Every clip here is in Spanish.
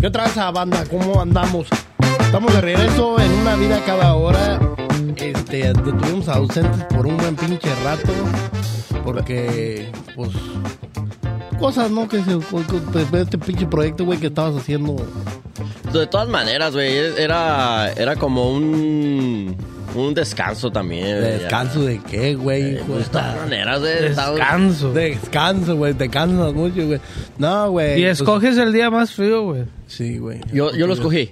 ¿Qué otra vez, banda? ¿Cómo andamos? Estamos de regreso en una vida cada hora. Este, estuvimos ausentes por un buen pinche rato. Porque, pues, cosas, ¿no? Que se, este pinche proyecto, güey, que estabas haciendo. De todas maneras, güey, era, era como un, un descanso también. ¿Descanso de qué, güey? Eh, pues, de todas maneras, güey. Descanso. Descanso, güey, te cansas mucho, güey. No, güey. Y pues- escoges el día más frío, güey. Sí, güey. Yo, yo lo escogí.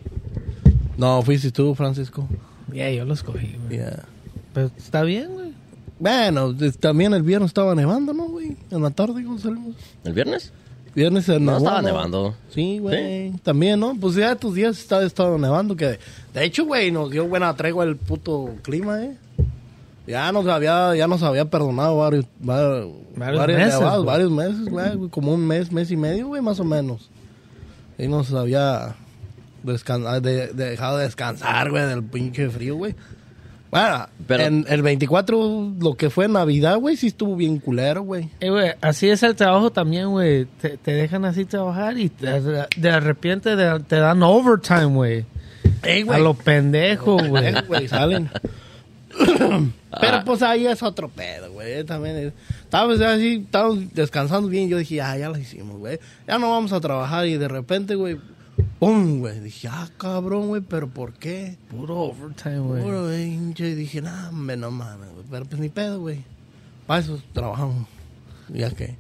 No, fuiste tú, Francisco. Yeah, yo lo escogí, güey. Yeah. Pero está bien, güey. Bueno, también el viernes estaba nevando, ¿no, güey? En la tarde cuando salimos. ¿El viernes? Viernes se No, nevó, estaba nevando. Sí, güey. También, ¿no? Pues ya tus días está estado nevando. que De hecho, güey, nos dio buena tregua el puto clima, ¿eh? Ya nos había, ya nos había perdonado varios, varios, meses, nevadas, güey. varios meses, güey. Como un mes, mes y medio, güey, más o menos. Y nos había descan- de- dejado descansar, güey, del pinche frío, güey. Bueno, Pero- en el 24, lo que fue Navidad, güey, sí estuvo bien culero, güey. Eh, güey, así es el trabajo también, güey. Te, te dejan así trabajar y te- de repente te, te dan overtime, güey. Ey, A güey. lo pendejo, güey. Eh, güey, salen. Pero pues ahí es otro pedo, güey. También es- estábamos así, estábamos descansando bien. Yo dije, ah, ya lo hicimos, güey. Ya no vamos a trabajar. Y de repente, güey, ¡pum! güey. Dije, ah, cabrón, güey, pero ¿por qué? Puro overtime, güey. Puro, güey. Y dije, nah, hombre, no mames, güey. Pero pues ni pedo, güey. Para eso trabajamos. Ya que.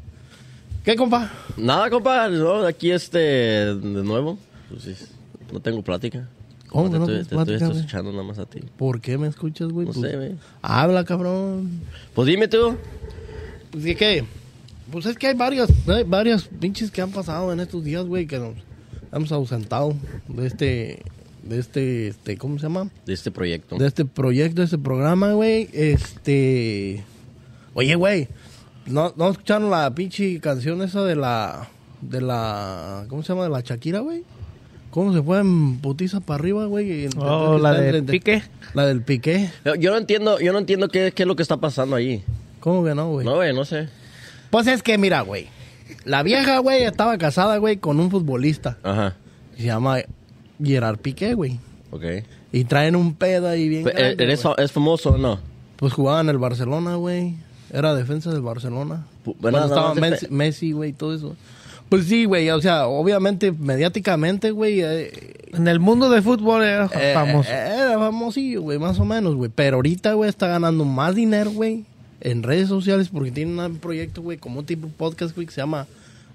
¿Qué, compa? Nada, compa. No, aquí este, de nuevo. Pues sí, no tengo plática. ¿Cómo te no estoy, te estoy escuchando nada más a ti. ¿Por qué me escuchas, güey? No Pues, sé, güey. Habla, cabrón. Pues dime tú. Pues es que, pues es que hay varias, hay varias pinches que han pasado en estos días, güey, que nos hemos ausentado de este, de este, este, ¿cómo se llama? De este proyecto. De este proyecto, de este programa, güey, este, oye, güey, ¿no, ¿no escucharon la pinche canción esa de la, de la, ¿cómo se llama? De la Shakira, güey. ¿Cómo se fue en putiza para arriba, güey? Oh, la del entre- pique. La del piqué. Yo- Yo no entiendo, yo no entiendo qué, qué es lo que está pasando ahí. ¿Cómo que no, güey? No, güey, no sé. Pues es que, mira, güey. La vieja, güey, estaba casada, güey, con un futbolista. Ajá. Se llama Gerard Piqué, güey. Ok. Y traen un pedo ahí bien grande, ¿Eres, güey. ¿Es famoso o no? Pues jugaba en el Barcelona, güey. Era defensa del Barcelona. Nada estaba de Messi, güey, todo eso. Pues sí, güey, o sea, obviamente, mediáticamente, güey, eh, En el mundo de fútbol era eh, famoso. eh, era famosillo, güey, más o menos, güey. Pero ahorita, güey, está ganando más dinero, güey, en redes sociales porque tiene un proyecto, güey, como un tipo podcast, güey, que se llama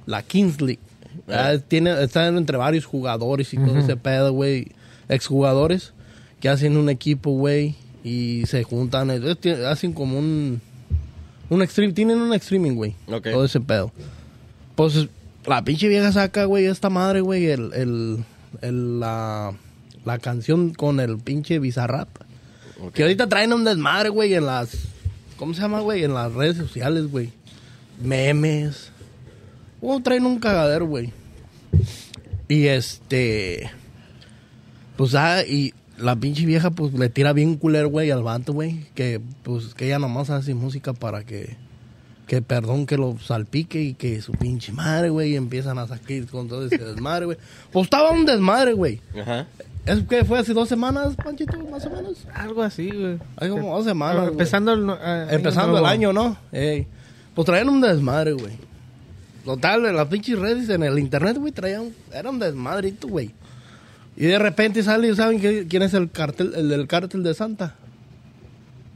La Kings League. Ah, tiene, está entre varios jugadores y todo ese pedo, güey, exjugadores que hacen un equipo, güey, y se juntan, eh, hacen como un, un stream, tienen un streaming, güey, todo ese pedo. Pues la pinche vieja saca, güey, esta madre, güey, el, el, el- la, la canción con el pinche Bizarrap. Que ahorita traen un desmadre, güey, en las... ¿Cómo se llama, güey? En las redes sociales, güey. Memes. Oh, traen un cagadero, güey. Y este... Pues, ah, y la pinche vieja, pues, le tira bien culero, güey, al vato, güey. Que, pues, que ella nomás hace música para que... Que, perdón, que lo salpique y que su pinche madre, güey, empiezan a sacar con todo ese desmadre, güey. Pues estaba un desmadre, güey. Ajá. ¿Eso qué fue hace dos semanas, Panchito, más o menos? Algo así, güey. Hay como dos semanas. Empezando el, no- eh, Empezando el año, ¿no? Ey. Pues traían un desmadre, güey. Total, en las pinches redes, en el internet, güey, traían... Era un desmadrito, güey. Y de repente sale, ¿saben qué- quién es el cartel, el del cártel de Santa?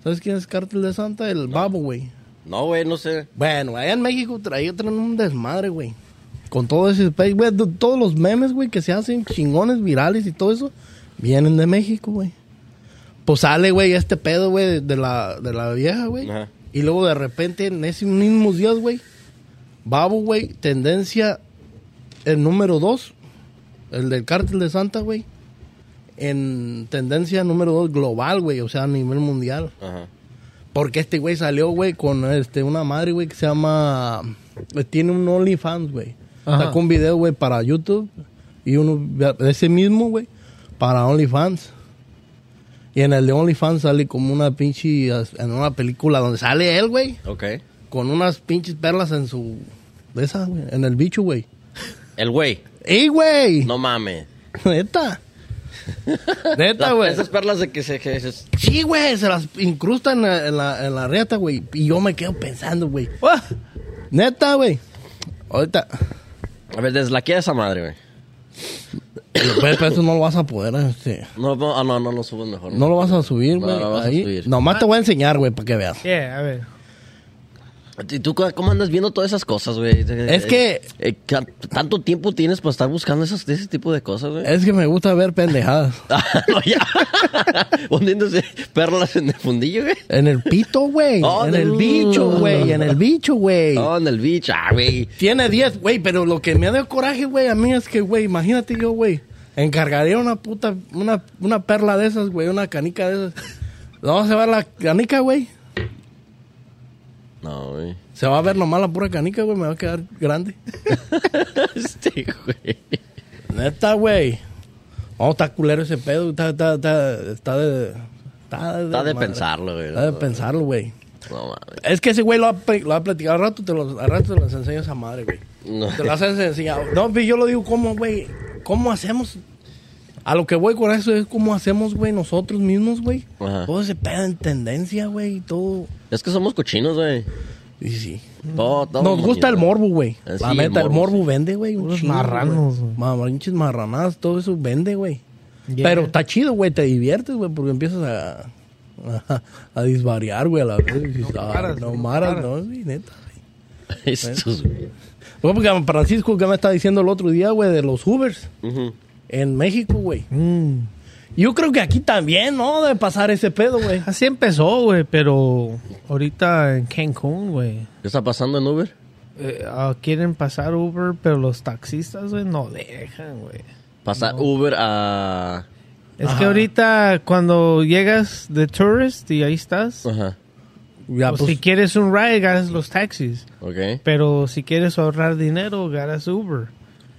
¿Sabes quién es el cártel de Santa? El babo, güey. No, güey, no sé. Bueno, allá en México traían traen un desmadre, güey. Con todo ese space, güey. Todos los memes, güey, que se hacen chingones, virales y todo eso, vienen de México, güey. Pues sale, güey, este pedo, güey, de, la, de la vieja, güey. Ajá. Y luego de repente, en esos mismos días, güey, Babo, güey, tendencia el número dos, el del cártel de Santa, güey. En tendencia número dos global, güey, o sea, a nivel mundial. Ajá. Porque este güey salió, güey, con este, una madre, güey, que se llama... Tiene un OnlyFans, güey. Ajá. Sacó un video, güey, para YouTube. Y uno, ese mismo, güey, para OnlyFans. Y en el de OnlyFans sale como una pinche... En una película donde sale él, güey, Ok. con unas pinches perlas en su de esas, güey, en el bicho, güey. El güey. ¡Ey, güey! No mames. Neta. Neta, La- güey. Esas perlas de que se... Que se- Sí, güey, se las incrustan en la, en la, en la riata, güey. Y yo me quedo pensando, güey. ¡Ah! Neta, güey. Ahorita. A ver, deslaquea esa madre, güey. Pero eso no lo vas a poder, este. No, no, ah, no, no lo subes mejor. No lo vas a subir, No, güey. lo vas a ahí. subir. Nomás te voy a enseñar, güey, para que veas. Yeah, a ver. ¿Y tú cómo andas viendo todas esas cosas, güey? Es que- Eh, ¿ca- ¿Tanto tiempo tienes para estar buscando esas, ese tipo de cosas, güey? Es que me gusta ver pendejadas. Ah, no, ya. Hundiéndose perlas en el fundillo, güey. En el pito, güey. Oh, en no. el bicho, güey. En el bicho, güey. Oh, en el beach, ah, güey. Tiene 10, güey, pero lo que me da coraje, güey, a mí es que, güey, imagínate yo, güey, encargaría una puta, una, una perla de esas, güey, una canica de esas. No, se va la canica, güey. No, güey. Se va a ver nomás la pura canica, güey, me va a quedar grande. Este, güey. Neta, güey. Oh, está culero ese pedo, está, está, está, está de... Está de, Está de madre. pensarlo, güey. Está de pensarlo, güey. No, mames. Es que ese güey lo ha, lo ha platicado. Al rato te lo, al rato te los enseño a esa madre, güey. No. Te lo has enseñado. No, pero yo lo digo como, güey. ¿Cómo hacemos? A lo que voy con eso es cómo hacemos, güey, nosotros mismos, güey. Todo ese pedo en tendencia, güey, y todo. Es que somos cochinos, güey. Y sí. Todo, todo Nos gusta el morbo, güey. Eh, La sí, neta, el el morbo, vende, güey. chingo, marranos. Mamarrinches marranadas, todo eso vende, güey. Yeah. Pero está chido, güey, te diviertes, güey, porque empiezas a, a, a disvariar, güey, a la vez. No "Ah, paras, no no maras, paras". no, sí, neta. Estos, güey. Francisco que me está diciendo el otro día, güey, de los Ubers Ujú. En México, güey. Mm. Yo creo que aquí también, ¿no? Debe pasar ese pedo, güey. Así empezó, güey, pero ahorita en Cancún, güey. ¿Qué está pasando en Uber? eh, ah, quieren pasar Uber, pero los taxistas, güey, no dejan, güey. Pasa Uber a... Es Ajá. que ahorita cuando llegas de tourist y ahí estás, Ajá. Ya, pues, pues, si quieres un ride, ganas los taxis. Ok. Pero si quieres ahorrar dinero, ganas Uber.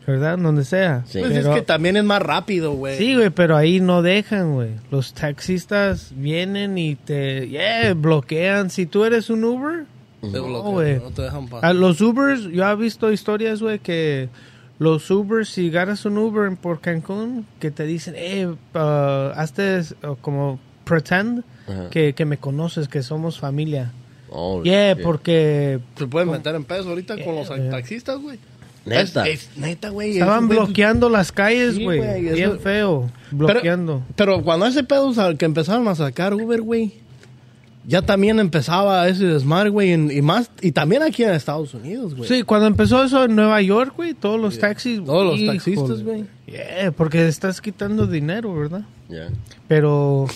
¿Verdad? Donde sea. Sí. pues Pero- es que también es más rápido, güey. Sí, güey, pero ahí no dejan, güey. Los taxistas vienen y te yeah, bloquean. Si tú eres un Uber, Te no, bloquean, güey. no te dejan A pasar. los Ubers, yo he visto historias, güey, que los Ubers, si ganas un Uber en- por Cancún, que te dicen, eh, uh, hazte uh, como pretend Ajá. que, que me conoces, que somos familia. Oh, Yeah, shit. porque Se pueden meter en pesos ahorita con los taxistas, güey. Neta. Es, es neta, güey. estaban bloqueando las calles, Sí, güey. eso- bien feo, bloqueando. Pero cuando ese pedo que empezaron a sacar Uber, güey, ya también empezaba ese desmadre, güey, y más, y también aquí en Estados Unidos, güey. Sí, cuando empezó eso en Nueva York, güey, todos los taxis. Todos los híjole. taxistas, güey. Yeah, porque estás quitando dinero, ¿verdad? Ya. Pero,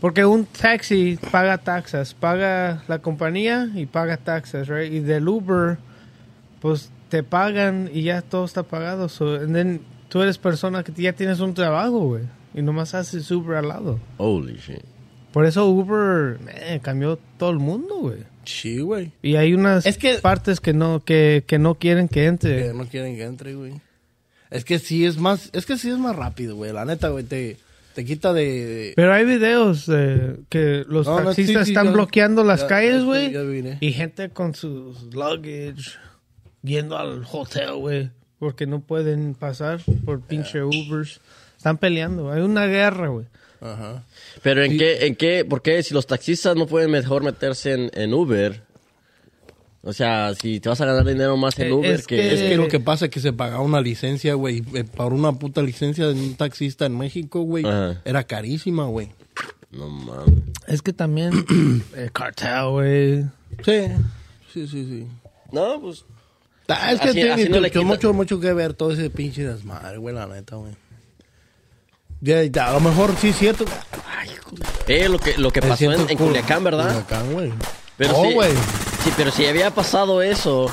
porque un taxi paga taxas, paga la compañía y paga taxas, right? Y del Uber, pues te pagan y ya todo está pagado. So, and then tú eres persona que ya tienes un trabajo, güey. Y nomás haces Uber al lado. Holy shit. Por eso Uber eh, cambió todo el mundo, güey. Sí, güey. Y hay unas Es que- partes que no, que, que no quieren que entre. Que no quieren que entre, güey. Es que sí es más, es que sí es más rápido, güey. La neta, güey, te, te quita de... Pero hay videos eh, que los No, no, taxistas sí, sí, están bloqueando las ya- calles, güey. Y gente con sus luggage yendo al hotel, güey. Porque no pueden pasar por pinche Ubers. Están peleando. Hay una guerra, güey. Ajá. Pero en qué, en qué, por qué si los taxistas no pueden mejor meterse en, en Uber? O sea, si te vas a ganar dinero más en Eh, Uber es que... que- Es que lo que pasa es que se pagaba una licencia, güey. eh, Para una puta licencia de un taxista en México, güey. Era carísima, güey. No mames. Es que también el cartel, güey. Sí. Sí, sí, sí. No, pues... Ah, es que Así- tiene así no mucho, mucho que ver todo ese pinche desmadre, güey, la neta, güey. Ya, ya, a lo mejor sí es cierto. Ay. Eh, lo que, lo que pasó en, en. Culiacán, ¿verdad? Culiacán, güey. Pero sí, güey. sí, pero si había pasado eso,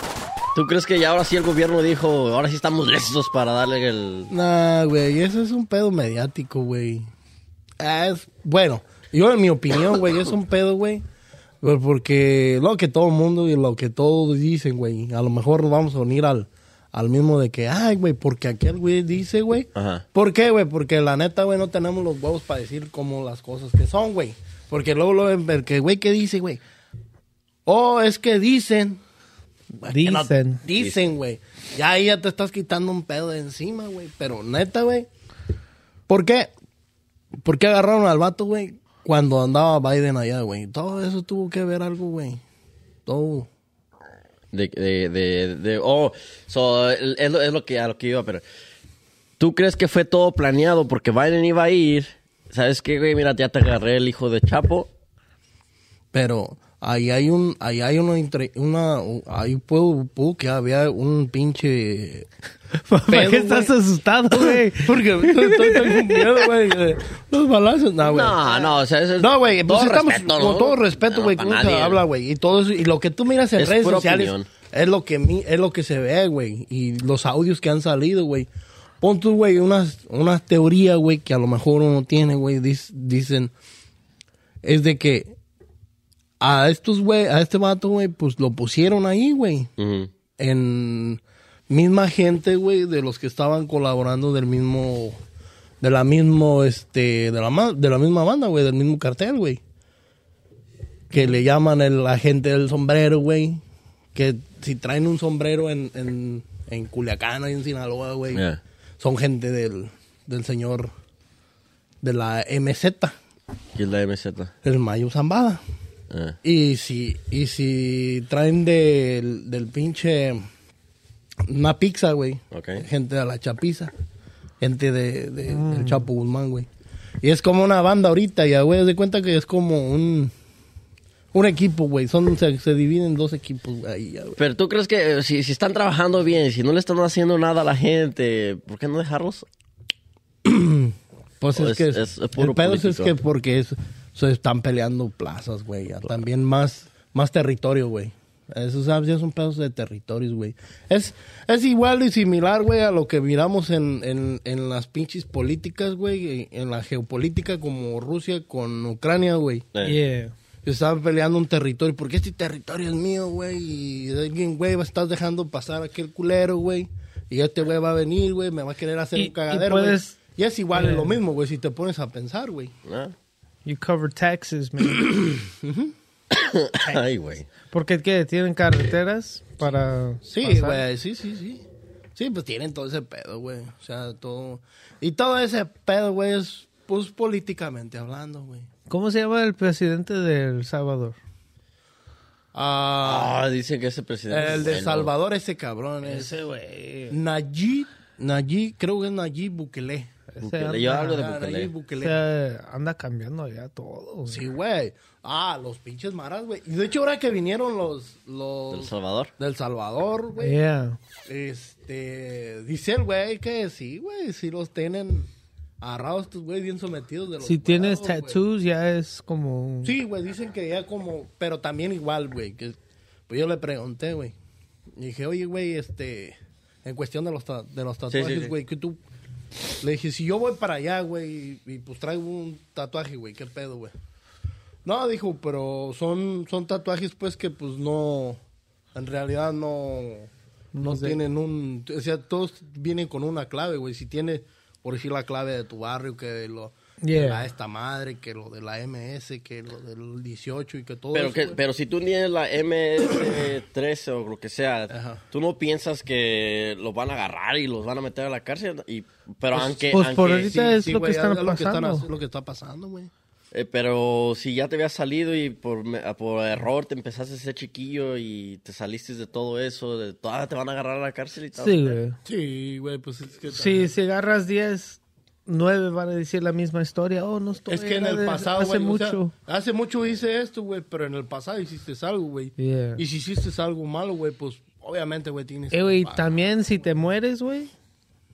¿tú crees que ya ahora sí el gobierno dijo, ahora sí estamos listos para darle el... Nah, güey, eso es un pedo mediático, güey. Ah, es, bueno, yo en mi opinión, güey, es un pedo, güey. Porque lo que todo el mundo y lo que todos dicen, güey, a lo mejor vamos a unir al, al mismo de que, ay, güey, porque aquel güey dice, güey. Ajá. ¿Por qué, güey? Porque la neta, güey, no tenemos los huevos para decir como las cosas que son, güey. Porque luego, luego, el que, güey, ¿qué dice, güey? Oh, es que dicen. Dicen. dicen, güey. Ya ahí ya te estás quitando un pedo de encima, güey. Pero neta, güey. ¿Por qué? ¿Por qué agarraron al vato, güey? Cuando andaba Biden allá, güey. Todo eso tuvo que ver algo, güey. Todo. De, de, de, de- oh, so, es, lo, es lo que, a lo que iba, pero ¿tú crees que fue todo planeado porque Biden iba a ir? ¿Sabes qué, güey? Mira, ya te agarré el hijo de Chapo. Pero ahí hay un, ahí hay una, entre- una, ahí puedo, pudo que había un pinche ¿Para Pedo, qué estás güey. asustado, güey? Porque estoy, con miedo, güey. Los balazos. No, güey. No, no, o sea, eso es No, güey, pues todo estamos respeto, con ¿no? todo respeto, No, güey, cómo se habla, güey, y todo eso, y lo que tú miras en Es redes sociales opinión. es lo que mi, es lo que se ve, güey, y los audios que han salido, güey. Pon tú, güey, unas unas teorías, güey, que a lo mejor uno tiene, güey, dicen es de que a estos güey, a este vato, güey, pues lo pusieron ahí, güey, en misma gente, güey, de los que estaban colaborando del mismo, de la mismo, este, de la, de la misma banda, güey, del mismo cartel, güey. Que le llaman el agente del sombrero, güey. Que si traen un sombrero en, en, en Culiacán, ahí en Sinaloa, güey, Yeah. son gente del, del señor de la MZ, ¿Qué es la MZ? el Mayo Zambada. Ah. Y si, y si traen del, del pinche una pizza, güey. Ok. Gente de la chapiza. Gente de, de- del Chapo Guzmán, güey. Y es como una banda ahorita, ya, güey. de cuenta que es como un, un equipo, güey. Son, se, se dividen en dos equipos güey, ahí, ya, güey. Pero tú crees que eh, si, si están trabajando bien, si no le están haciendo nada a la gente, ¿por qué no dejarlos? Pues es, es- que es- es puro el pedo es que porque es- se están peleando plazas, güey. También más, más territorio, güey. Eso ¿sabes? ya son pedos de territorios, güey. Es, es igual y similar, güey, a lo que miramos en, en, en las pinches políticas, güey. En la geopolítica como Rusia con Ucrania, güey. Eh. Yeah. Estaban peleando un territorio. Porque este territorio es mío, güey. Y alguien, güey, va a estar dejando pasar aquel culero, güey. Y este güey va a venir, güey. Me va a querer hacer Y- un cagadero, y güey. puedes- Y es igual, es Eh. lo mismo, güey, si te pones a pensar, güey. Ah. You cover taxes, man. Ay, güey. Porque qué, tienen carreteras para Sí, pasar? güey, sí, sí, sí. Sí, pues tienen todo ese pedo, güey. O sea, todo. Y todo ese pedo, güey, es, pues, políticamente hablando, güey. ¿Cómo se llama el presidente de El Salvador? Ah, Ah, dicen que ese presidente. el es de bueno. Salvador, ese cabrón es. güey. Nayib, Nayib, creo que es Nayib Bukele. Bukele, Yo hablo de Bukele. Nayib Bukele. anda cambiando ya todo. güey. Sí, güey. Ah, los pinches maras, güey. Y de hecho, ahora que vinieron los. los ¿Del Salvador? del Salvador, güey. Yeah. Este, dice el güey que sí, güey, sí los tienen agarrados estos güey bien sometidos de los Si tienes güey. tattoos ya es como... Sí, güey, dicen que ya como, pero también igual, güey, que pues yo le pregunté, güey. Y dije, "Oye, güey, este en cuestión de los ta- de los sí, tatuajes, sí. güey, que tú le dije, si yo voy para allá, güey, y, y, pues traigo un tatuaje, güey, ¿qué pedo, güey? No, dijo, pero son son tatuajes pues que pues no en realidad no no No sé. tienen un, o sea, todos vienen con una clave, güey. Si tiene, por decir, la clave de tu barrio, que lo Yeah. la esta madre, que lo de la MS, que lo del 18 y que todo Pero, eso, que, pero si tú tienes la MS-13 o lo que sea, Ajá. tú no piensas que los van a agarrar y los van a meter a la cárcel. Y, pero Pues- aunque, pues por ahorita es lo que güey, están es lo que, están- pasando. lo que está pasando, güey. eh, pero si ya te habías salido y por, me- por error te empezaste a ser chiquillo y te saliste de todo eso, de, todavía te van a agarrar a la cárcel y todo. Sí, güey. Sí, güey, pues es que... Si, si agarras 10, 9 van a decir la misma historia. Oh, no estoy... Es que en el de- pasado, Hace güey, o sea, mucho. hace mucho hice esto, güey, pero en el pasado hiciste algo, güey. Yeah. Y si hiciste algo malo, güey, pues obviamente, güey, tienes Eh, güey, también si te mueres, güey,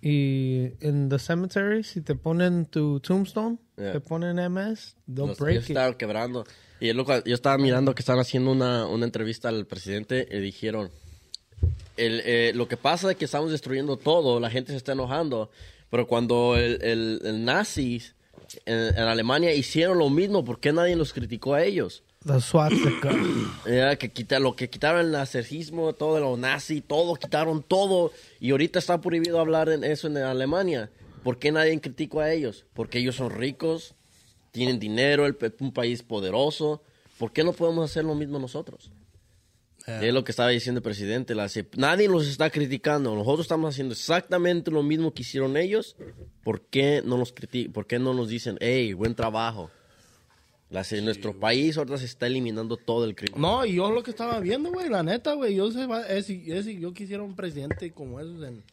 y en the cemetery, si te ponen tu tombstone, Yeah. te ponen MS, they'll Los- break ellos it. estaban quebrando. Y es lo cual- yo estaba mirando que estaban haciendo una, una entrevista al presidente y dijeron, el, eh, lo que pasa es que estamos destruyendo todo, la gente se está enojando, pero cuando el, el, el nazis en, en Alemania hicieron lo mismo, ¿por qué nadie los criticó a ellos? The swastika. Era que quita, lo que quitaron el nazismo, todo lo nazi, todo, quitaron todo. Y ahorita está prohibido hablar en eso en Alemania. ¿Por qué nadie criticó a ellos? Porque ellos son ricos, tienen dinero, el, un país poderoso. ¿Por qué no podemos hacer lo mismo nosotros? Yeah. Es lo que estaba diciendo el presidente. la nadie los está criticando. Nosotros estamos haciendo exactamente lo mismo que hicieron ellos. ¿Por qué no nos, criti- ¿por qué no nos dicen, hey, buen trabajo? La ce- nuestro país ahorita se está eliminando todo el crimen. No, y yo lo que estaba viendo, güey, la neta, güey, yo sé, va- es, es- yo quisiera un presidente como esos en,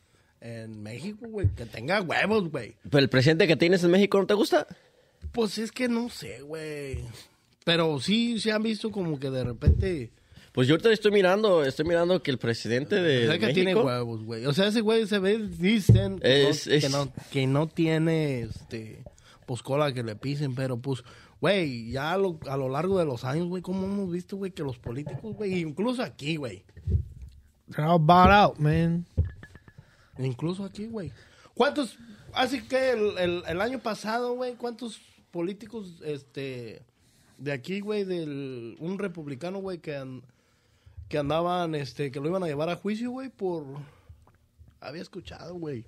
en México, güey, que tenga huevos, güey. ¿Pero el presidente que tienes en México no te gusta? Pues es que no sé, güey. Pero sí se han visto como que de repente... Pues yo ahorita estoy mirando, estoy mirando que el presidente de O sea, que México... tiene huevos, güey. O sea, ese güey se ve, dicen que, Es- no, es- que, no, que no tiene, este, pues cola que le pisen, pero pues, güey, ya a lo, a lo largo de los años, güey, como hemos visto, güey, que los políticos, güey, incluso aquí, güey, They're all bought out, man. incluso aquí, güey. ¿Cuántos, así que el, el, el año pasado, güey, cuántos políticos, este, de aquí, güey, del, un republicano, güey, que, que andaban, este, que lo iban a llevar a juicio, güey, por, había escuchado, güey.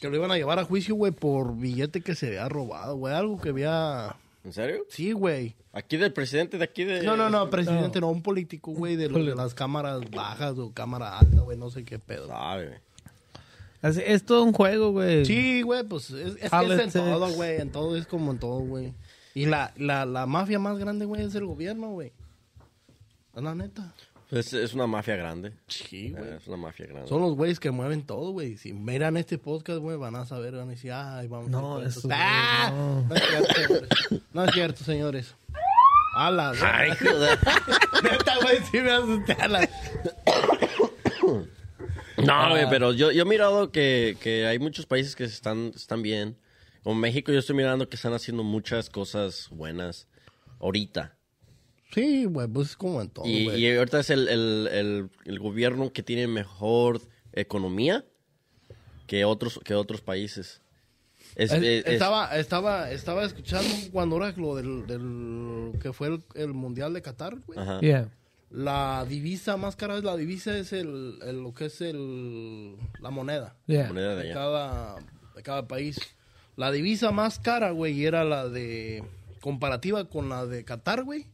Que lo iban a llevar a juicio, güey, por billete que se había robado, güey. Algo que había... ¿En serio? Sí, güey. Aquí del presidente de aquí de... No, no, no, presidente, no, un político, güey, de, de las cámaras bajas o cámara alta, güey, no sé qué pedo. Sabe. Así- es todo un juego, güey. Sí, güey, pues es, es es en todo, güey, en todo es como en todo, güey. Y la, la, la mafia más grande, güey, es el gobierno, güey. Es la neta. Es, es una mafia grande. Sí, güey. Eh, Es una mafia grande. Son los güeyes que mueven todo, güey. Si miran este podcast, güey, van a saber, van a decir, ay, vamos No, a eso, cosas". ¡Ah! no. No es cierto, señores. No es cierto, señores. Ala, Ay, joder. Neta, güey, sí me asusté. ala. No, güey, pero yo, yo he mirado que, que hay muchos países que están, están bien. Como México, yo estoy mirando que están haciendo muchas cosas buenas ahorita. Sí, güey, pues es como en todo, Y, güey. y ahorita es el, el, el, el gobierno que tiene mejor economía que otros, que otros países. Es- Es- es- es- estaba, estaba, estaba escuchando cuando era lo del, del que fue el, el mundial de Qatar, güey. Ajá. Yeah. La divisa más cara es la divisa es el, el- lo que es el la moneda Yeah. Moneda de cada de cada país. La divisa más cara, güey, era la de comparativa con la de Qatar, güey.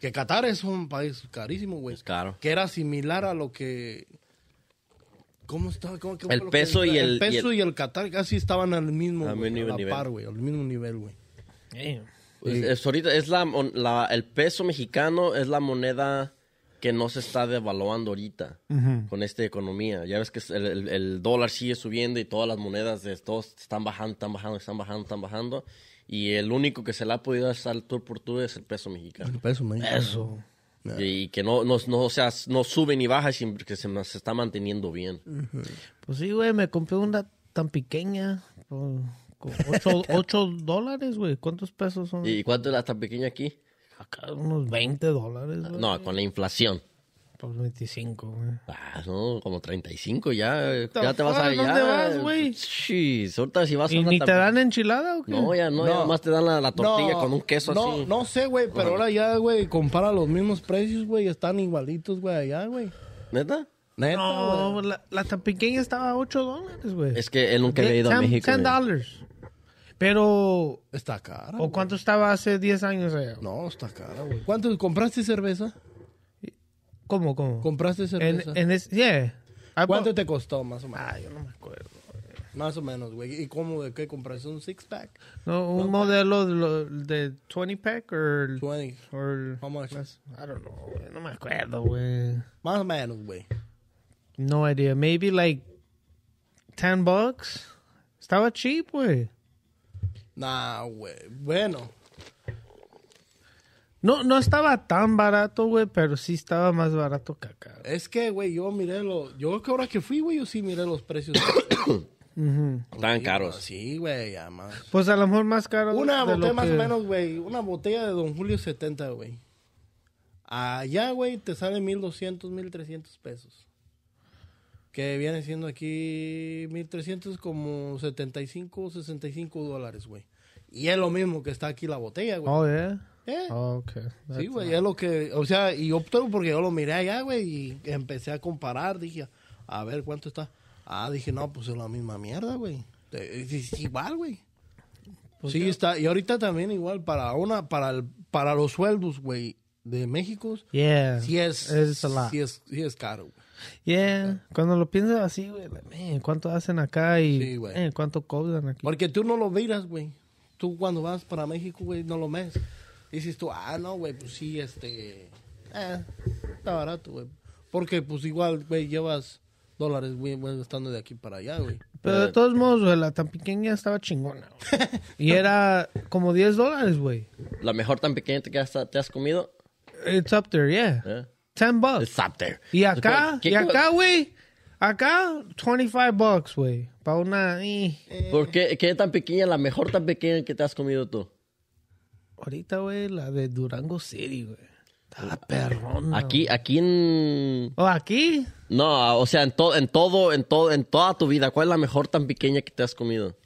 Que Qatar es un país carísimo, güey. Es caro. Que era similar a lo que ¿Cómo estaba? ¿Cómo- qué fue El lo que- peso y el- peso y y el, Qatar casi estaban al mismo, Al mismo a la nivel. par, güey, al mismo nivel, güey. Damn. Pues, es ahorita es la, el peso mexicano es la moneda que no se está devaluando ahorita con esta economía. Ya ves que es- el, el- el dólar sigue subiendo y todas las monedas de todos están bajando, están bajando, están bajando, están bajando. Y el único que se le ha podido hacer al tour por tour es el peso mexicano. El peso, man. Eso. Y que no, no, no, o sea, no sube ni baja, sino que se, se está manteniendo bien. Pues sí, güey, me compré una tan pequeña. Por, con ocho, ocho dólares, güey. ¿Cuántos pesos son? ¿Y cuánto es la tan pequeña aquí? Acá unos 20 dólares, güey. No, con la inflación. Por 25, güey. Ah, no, como 35 ya. Ya te vas a... fuck? Ya, ¿Dónde vas, güey? Sí, ahorita si vas a ¿Y una ni te dan enchilada o qué? No, ya no, No. ya nomás te dan la, la tortilla No, con un queso no, así. No sé, güey, pero ahora ya, güey, compara los mismos precios, güey, están igualitos, güey, allá, güey. ¿Neta? Neta, No, güey. la, la tan pequeña estaba a 8 dólares, güey. Es que él nunca había ido a México. ten güey. dólares. Pero, Está cara. ¿o güey. cuánto estaba hace 10 años allá? No, está cara, güey. ¿Cuánto compraste cerveza? ¿Cómo, cómo? ¿Compraste En, cerveza? en es, yeah. I ¿Cuánto te costó, más o menos? Ah, yo no me acuerdo. Más o menos, güey. ¿Y cómo, de qué compraste? ¿Un six-pack? No, un modelo de, de 20 pack o... 20. or How much? I don't know, güey. No me acuerdo, güey. Más o menos, güey. No idea. Maybe like 10 bucks. Estaba cheap, güey. Nah, güey. Bueno. No, no estaba tan barato, güey, pero sí estaba más barato que acá. Es que, güey, yo miré los... Yo que ahora que fui, güey, yo sí miré los precios. Estaban caros. Sí, güey, ya más. Pues a lo mejor más caro. Una de lo botella más que- o menos, güey. Una botella de Don Julio 70, güey. Allá, güey, te sale 1200, 1300 pesos. Que viene siendo aquí 1300 como 75, 65 dólares, güey. Y es lo mismo que está aquí la botella, güey. Oh, yeah. Eh, Oh, okay. sí, güey, es lo que, o sea, y opto porque yo lo miré allá, güey, y empecé a comparar, dije, a ver cuánto está. Ah, dije, no, pues es la misma mierda, güey. Es, es igual, güey. Pues sí, está, y ahorita también igual, para una, para el, para los sueldos, güey, de México, Yeah. sí es, Es sí es, sí es caro. güey. Yeah. Cuando lo piensas así, güey, man, ¿cuánto hacen acá y Sí, man, cuánto cobran aquí? Porque tú no lo miras, güey. Tú cuando vas para México, güey, no lo ves. Dices tú, ah, no, güey, pues sí, este... Eh, está barato, güey. Porque, pues igual, güey, llevas dólares, güey, estando de aquí para allá, güey. Pero de todos modos, güey, la tan pequeña estaba chingona. güey. y era como 10 dólares, güey. La mejor tan pequeña que has- te has comido. It's up there, yeah. ¿eh? 10 bucks. It's up there. Y acá, ¿Qué- y acá, güey, acá, 25 bucks, güey. Para una... eh. ¿Por qué, qué tan pequeña, la mejor tan pequeña que te has comido tú? Ahorita, güey, la de Durango City, güey. Está perrona. Aquí, aquí en... güey. ¿O aquí? No, o sea, en, todo, en todo, en todo, en toda tu vida, ¿cuál es la mejor tan pequeña que te has comido?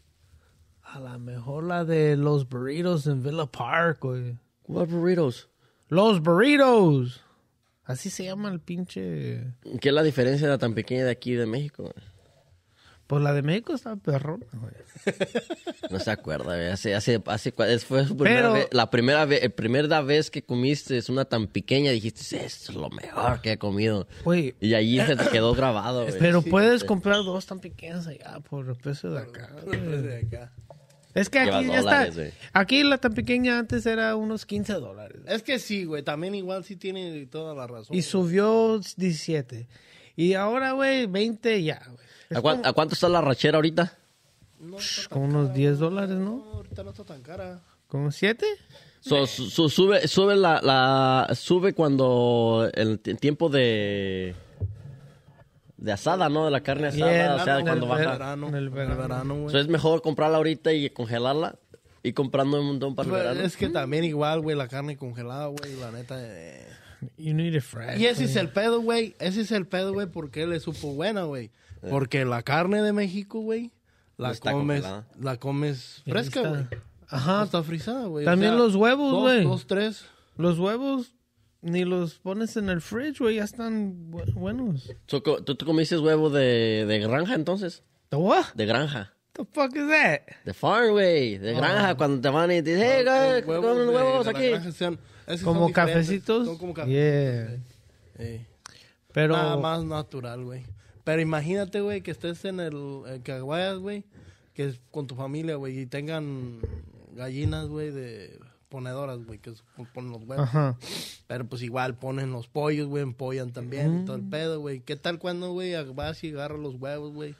A lo mejor la de los burritos en Villa Park, güey. ¿Cuál burritos? Los burritos. Así se llama el pinche... ¿Qué es la diferencia de la tan pequeña de aquí de México? Pues la de México está perrona, güey. No se acuerda, güey. Hace, hace, hace, fue su primera Pero- vez, la primera vez, la primera vez que comiste es una tan pequeña, dijiste, esto es lo mejor que he comido. Güey, Y allí se te quedó grabado, güey. pero sí, puedes sí. comprar dos tan pequeñas allá por el precio de acá. güey. De acá. Es que aquí ya dólares, está. güey. Aquí la tan pequeña antes era unos 15 dólares. Es que sí, güey, también igual sí tiene toda la razón. Y subió 17. Y ahora, güey, 20 ya, güey. Es ¿A, cuán- a cuánto está la rachera ahorita? No está como unos 10 dólares, ¿no? No, ahorita no está tan cara. ¿Como 7? So, su- su- sube, sube la, la, sube cuando el tiempo de, de asada, ¿no? De la carne asada, Yeah, o sea, en cuando el baja. verano, En el en verano. el verano, güey. So, es mejor comprarla ahorita y congelarla y comprando un montón para el Pues, verano. es que también igual, güey, la carne congelada, güey, la neta. eh. You need it fresh. Y ese es güey. el pedo, güey. Ese es el pedo, güey, porque le supo buena, güey. Porque la carne de México, güey, la está comes, congelada. la comes fresca, güey. Ajá. Está frisada, güey. También los huevos, dos- güey. Dos, tres. Los huevos ni los pones en el fridge, güey, ya están bu- buenos. So, co- ¿tú, tú comiste huevo de, de granja entonces? The what? De granja. The fuck is that? De farm, güey. De granja, cuando te van y te dicen, hey, Los güey, comen de- huevos de la aquí. granja sean- Como diferentes. cafecitos. Son como cafecitos. Yeah. Eh. Pero Nada más natural, güey. Pero imagínate, güey, que estés en el en vayas, güey, que es con tu familia, güey, y tengan gallinas, güey, de ponedoras, güey, que ponen los huevos. Ajá. Pero pues igual ponen los pollos, güey, empollan también y todo el pedo, güey. ¿Qué tal cuando, güey, vas y agarras los huevos, güey?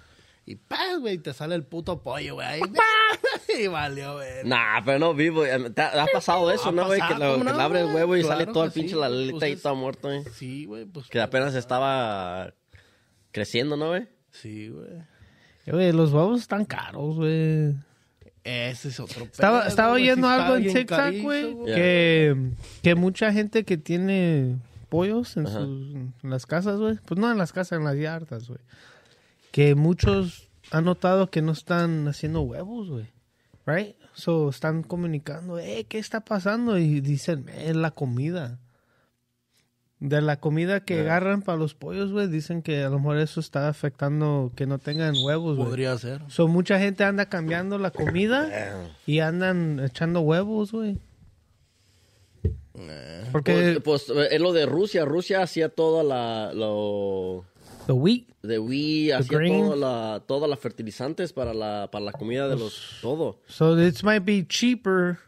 Y ¡paz, güey! Te sale el puto pollo, güey. ahí, Y valió, güey. Nah, pero no vivo. ¿Te ha, ha pasado eso, no, güey? Que, pasado, lo- ¿cómo que no, le abre el güey? huevo y Claro sale todo el pinche sí, la pues alita y es- todo muerto, güey. Sí, güey, pues. Que apenas estaba creciendo, ¿no, güey? Sí, güey. Eh, Güey, los huevos están caros, güey. Ese es otro pedo. Estaba, estaba güey, oyendo algo en TikTok, güey, que, que mucha gente que tiene pollos en, sus, en las casas, güey, pues no en las casas, en las yardas, güey, que muchos han notado que no están haciendo huevos, güey, right? So, están comunicando, eh, ¿qué está pasando? Y dicen, "Eh, es la comida. De la comida que Yeah. agarran para los pollos, güey, dicen que a lo mejor eso está afectando que no tengan huevos, güey. Podría ser. So, mucha gente anda cambiando la comida y andan echando huevos, güey. Porque Pues, pues, es lo de Rusia. Rusia hacía toda la... Lo, the wheat, de Wii, hacía green. toda la, todas las fertilizantes para la, para la comida de los... Todo. so it might be cheaper.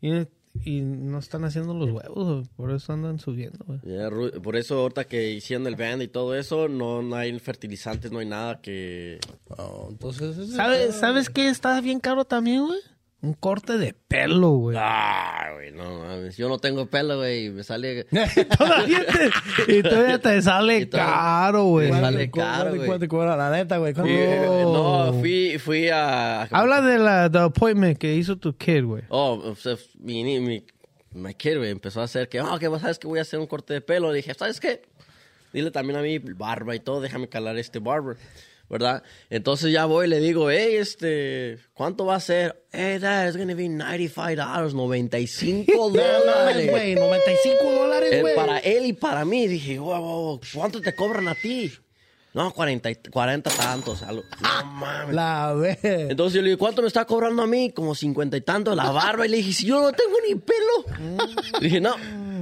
Y, y no están haciendo los huevos, por eso andan subiendo, Ru- por eso ahorita que hicieron el band y todo eso, no, no hay fertilizantes, no hay nada que... Oh, entonces. ¿Sabes, ¿Sabes qué está bien caro también, güey? Un corte de pelo, güey. Ah, güey, no mames. Yo no tengo pelo, güey. Me sale... todavía te, y todavía te sale Y todavía- caro, güey. Me ¿Cuánto sale caro, güey. cuánto cobra la neta, güey? ¿Cuánto- Eh, Oh. No, fui, fui a... Habla de la the appointment que hizo tu kid, güey. Oh, o sea, mi, mi, mi, mi kid, güey, empezó a hacer que, oh, que sabes que voy a hacer un corte de pelo. Le dije, ¿sabes qué? Dile también a mi barba y todo, déjame calar este barber, ¿verdad? Entonces ya voy y le digo, hey, este, ¿cuánto va a ser? Hey, that is gonna be $95, 95 No mames, dólares. güey, 95 dólares, Eh, güey. para él y para mí. Dije, wow, wow, wow, ¿cuánto te cobran a ti? No, 40, y- 40 tantos. algo. No mames. La vez. Entonces yo le dije, ¿cuánto me está cobrando a mí? Como 50 y tanto la barba. Y le dije, si yo no tengo ni pelo. Le dije, no.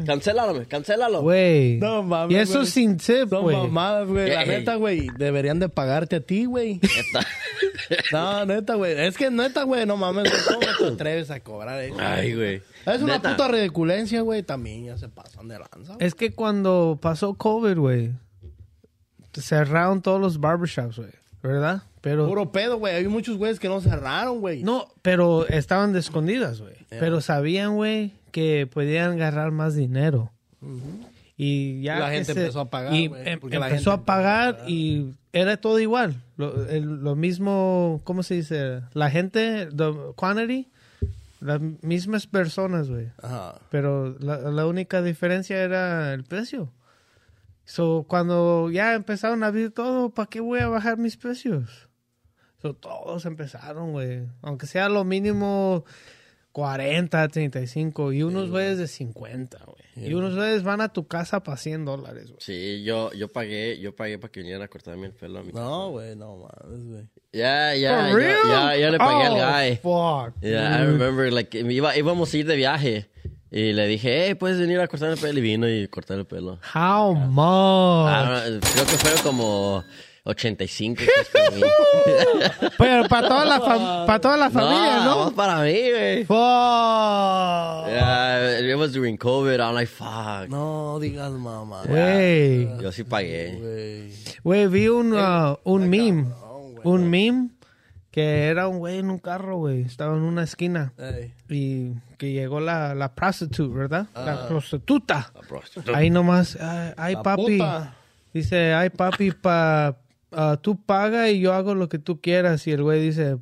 Cancélalo, cancélalo. Güey. No mames, Y eso güey. sin tip, Son güey. mamadas, güey. La Ey. neta, güey, deberían de pagarte a ti, güey. Neta. No, neta, güey. Es que neta, güey, no mames, güey. ¿Cómo te atreves a cobrar eso? Ay, güey. Es una Neta. puta ridiculencia, güey. También ya se pasan de lanza. güey. Es que cuando pasó COVID, güey, cerraron todos los barbershops, güey. ¿Verdad? Pero... Puro pedo, güey. Hay muchos güeyes que no cerraron, güey. No, pero estaban de escondidas, güey. Pero sabían, güey, que podían agarrar más dinero. Y ya La gente empezó a pagar, y em- la empezó gente a pagar y era todo igual. Lo, el- lo mismo, ¿cómo se dice? La gente, the quantity, las mismas personas, güey. Pero la, la única diferencia era el precio. So, cuando ya empezaron a abrir todo, ¿para qué voy a bajar mis precios? So, todos empezaron, güey. Aunque sea lo mínimo 40, 35. Y unos güeyes de 50, güey. Y unos güeyes van a tu casa para 100 dólares, güey. Sí, yo, yo pagué, yo pagué para que vinieran a cortarme el pelo a mi No, güey, no mames, güey. Ya, ya, ya, ya, le pagué Oh, al guy. fuck. Yeah, I remember, like, iba, íbamos a ir de viaje. Y le dije, hey, puedes venir a cortar el pelo. Y vino y cortar el pelo. How much? Ah, creo que fueron como 85 pesos para mí. Pero para toda la, fam- para toda la familia, no, ¿no? para mí, güey. Fuck. Yeah, it was during COVID. I'm like, fuck. No digas mamá. Güey. Yo sí pagué. Güey. Vi un, uh, un meme. cabrón. Un meme que era un güey en un carro, güey. Estaba en una esquina. Ey. Y que llegó la, la prostitute, ¿verdad? Ah. La prostituta. prostituta. Ahí nomás, ay, ay, La papi. puta. Dice, ay, papi, pa, ah, tú paga y yo hago lo que tú quieras. Y el güey dice,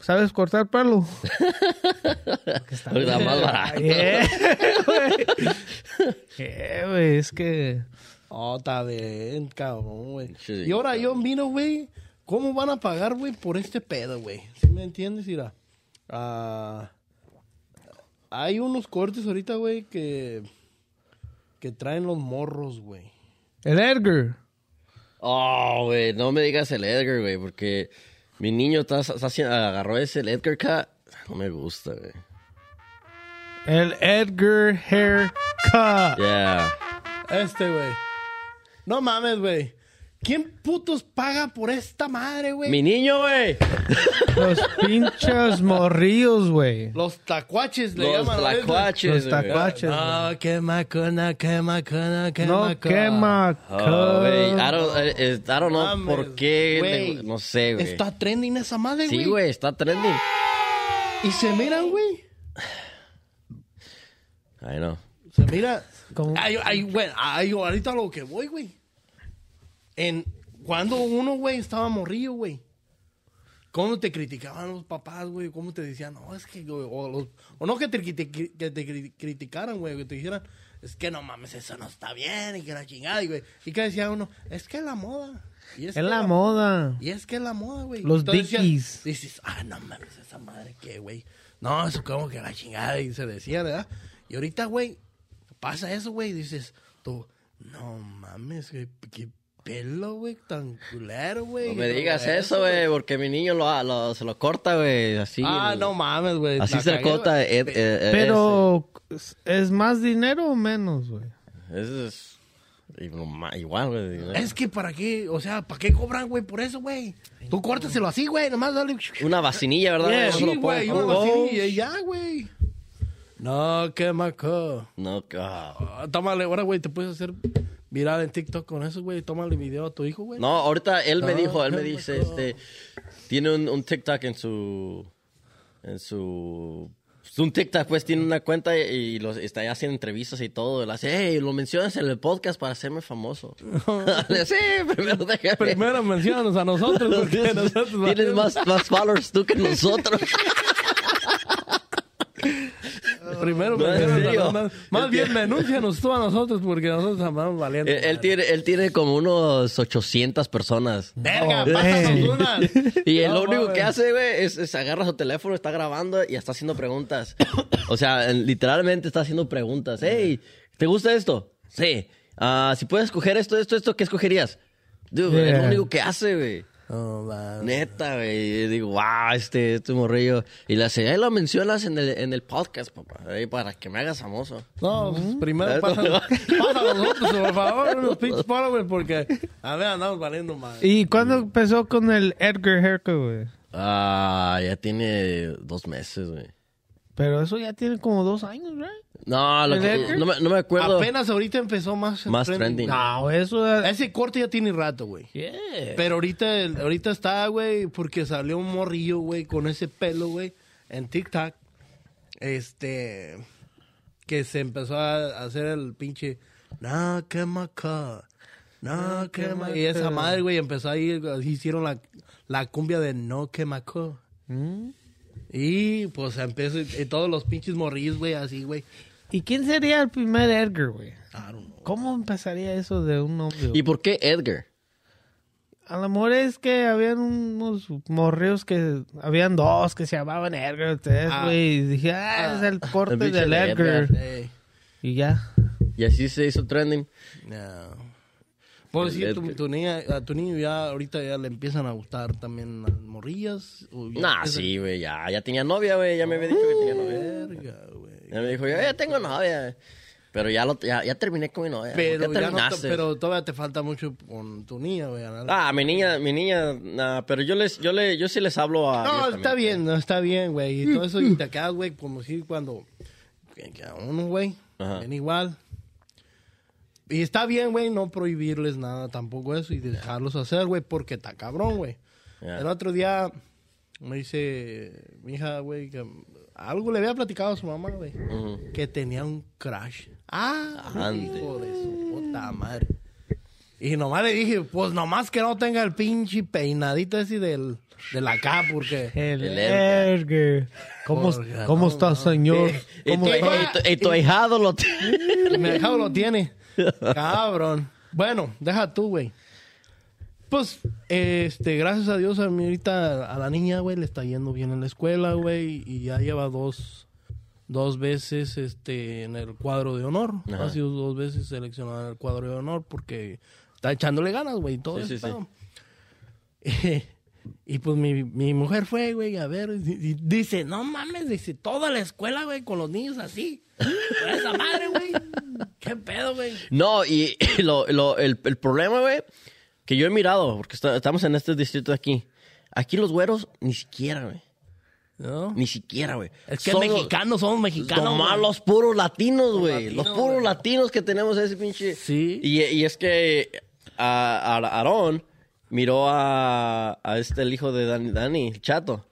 ¿sabes cortar pelo? Está más barato. Yeah, güey. Yeah, güey, es que... Oh, está bien, cabrón, güey. Sí, y ahora yo miro, güey, ¿cómo van a pagar, güey, por este pedo, güey? ¿Sí me entiendes? Mira, ah, hay unos cortes ahorita, güey, que, que traen los morros, güey. El Edgar. Oh, güey, no me digas el Edgar, güey, porque mi niño está, está agarró ese el Edgar cut. No me gusta, güey. El Edgar Haircut. Yeah. Este, güey. No mames, güey. ¿Quién putos paga por esta madre, güey? Mi niño, güey. Los pinches morrillos, güey. Los tacuaches le Los llaman. tlacuaches, Los tacuaches. No, qué macona, qué macona, qué No, macona. quema. Oh, güey. I don't, eh, eh, I don't know Mames, por qué. no sé, güey. Está trending esa madre, güey. Sí, güey, está trending. Y se miran, güey. I know. Se mira. ¿Cómo? Ay, ay, güey, ay, ahorita lo que voy, güey. En cuando uno, güey, estaba morrillo, güey. ¿Cómo te criticaban los papás, güey? ¿Cómo te decían? No, es que, güey, o, los- o no que te, que te cri- criticaran, güey, que te dijeran, es que no mames, eso no está bien, y que la chingada, y, güey. Y que decía uno, es que es la moda. Y Es que la moda. Y es que es la moda, güey. Los Entonces Dickies. Dices, ah, no mames, esa madre que, güey. No, eso como que la chingada, y se decía, ¿verdad? Y ahorita, güey, pasa eso, güey, dices, tú, no mames, güey, qué pelo, güey, tan culero, güey. No me digas eso, güey, porque mi niño lo, lo- se lo corta, güey, así. Ah, no mames, güey. Así la se cagué, corta. Ed- Pero, ¿es más dinero o menos, güey? es igual, güey. Es que para qué, o sea, ¿para qué cobran, güey, por eso, güey? Tú córtaselo así, güey, nomás dale. Una vacinilla, ¿verdad? Yeah, sí, güey, una Oh, vacinilla y ya, güey. No, qué maco. No, ah. Ah, tómale, ahora, güey, te puedes hacer viral en TikTok con eso, güey. Tómale video a tu hijo, güey. No, ahorita él me No, dijo, él me dice, este, tiene un, un TikTok en su, en su, un TikTok, pues tiene una cuenta y los, está haciendo entrevistas y todo. Él hace, hey, lo mencionas en el podcast para hacerme famoso. sí, primero déjame. Primero menciónanos a nosotros, porque nosotros... Tienes más, más followers tú que nosotros. Primero No, serio. nosotros. Más bien, denúncianos tú a nosotros, porque nosotros andamos valiendo. él, él tiene, él tiene como unos 800 personas. Verga, Oh, pásanos damn. una. Y el No, lo único mames. que hace, güey, es, es agarra su teléfono, está grabando y está haciendo preguntas. O sea, en- literalmente está haciendo preguntas. Hey, ¿te gusta esto? Sí. Ah, si puedes escoger esto, esto, esto, ¿qué escogerías? Dude, es Yeah. lo único que hace, güey. Oh, man. Neta, güey. Y digo, wow, este, este morrillo. Y la ahí lo mencionas en el, en el podcast, papá. Ahí para que me hagas famoso. No, pues, primero pasa, a nosotros, por favor, unos pinches followers, porque a ver, andamos valiendo mal. ¿Y cuándo empezó con el Edgar Haircut, güey? Ah, ya tiene dos meses, güey. Pero eso ya tiene como dos años, ¿right? No, lo ¿El que- no, me, no me acuerdo. Apenas ahorita empezó más, Más trending. No, eso... Ese corte ya tiene rato, güey. Yeah. Pero ahorita, ahorita está, güey, porque salió un morrillo, güey, con ese pelo, güey, en TikTok. Este, que se empezó a hacer el pinche, no, que maca, no, que ma-". Y esa madre, güey, empezó ahí, hicieron la, la cumbia de no, que maca. ¿Mm? Y pues empezó, y todos los pinches morrillos, güey, así, güey. ¿Y quién sería el primer Edgar, güey? I don't know. ¿Cómo empezaría eso de un nombre? ¿Y por qué Edgar? A lo mejor es que habían unos morreos que... Habían dos que se llamaban Edgar, tres, Ah. güey. Y dije, ah, es el corte del de Edgar. Y ya. Y así se hizo trending. no. El sí, tu, niña, a tu niño ya ahorita ya le empiezan a gustar también las morrillas. o ya Nah, sí, güey. Ya, ya tenía novia, güey. Ya me había dicho que tenía novia. Verga, güey. Ya me dijo, yo ya tengo novia. Pero ya, lo, ya, ya terminé con mi novia. Pero, ¿Por qué ya no te- pero todavía te falta mucho con tu niña, güey. Ah, mi niña, mi niña, nah, pero yo les, yo le, yo sí les hablo a. no, está bien, no, está bien, güey. Y todo eso, y te quedas, güey, como si cuando... Que, a uno, güey, ven igual. Y está bien, güey, no prohibirles nada tampoco eso y dejarlos hacer, güey, porque está cabrón, güey. El otro día me dice mi hija, güey, que algo le había platicado a su mamá, güey, que tenía un crash. Ah, Ande. hijo de su puta madre. Y nomás le dije, pues nomás que no tenga el pinche peinadito ese del, de la acá, porque... El, El Edgar. ¿Cómo, Porque cómo no, está, no. señor? Y ¿Cómo tu, está? y tu- y tu ahijado lo tiene. Mi dejado lo tiene. Cabrón. Bueno, deja tú, güey. Pues, este, gracias a Dios a mí ahorita, a la niña, güey, le está yendo bien en la escuela, güey, y ya lleva dos, dos veces, este, en el cuadro de honor. Ajá. Ha sido dos veces seleccionada en el cuadro de honor porque está echándole ganas, güey, y todo Sí, eso. sí, Y, y, pues mi, mi mujer fue, güey, a ver, y- y dice, no mames, dice, toda la escuela, güey, con los niños así. Con esa madre, güey. ¿Qué pedo, güey? No, y lo, lo- el, el problema, güey, que yo he mirado, porque está- estamos en este distrito de aquí. Aquí los güeros, ni siquiera, güey. ¿No? Ni siquiera, güey. Es que Son- mexicanos somos mexicanos. Nomás los puros latinos, güey. Los puros latinos que tenemos ese pinche. Sí. Y, y es que a, a Aarón miró a, a este, el hijo de Dani, Dani, el chato.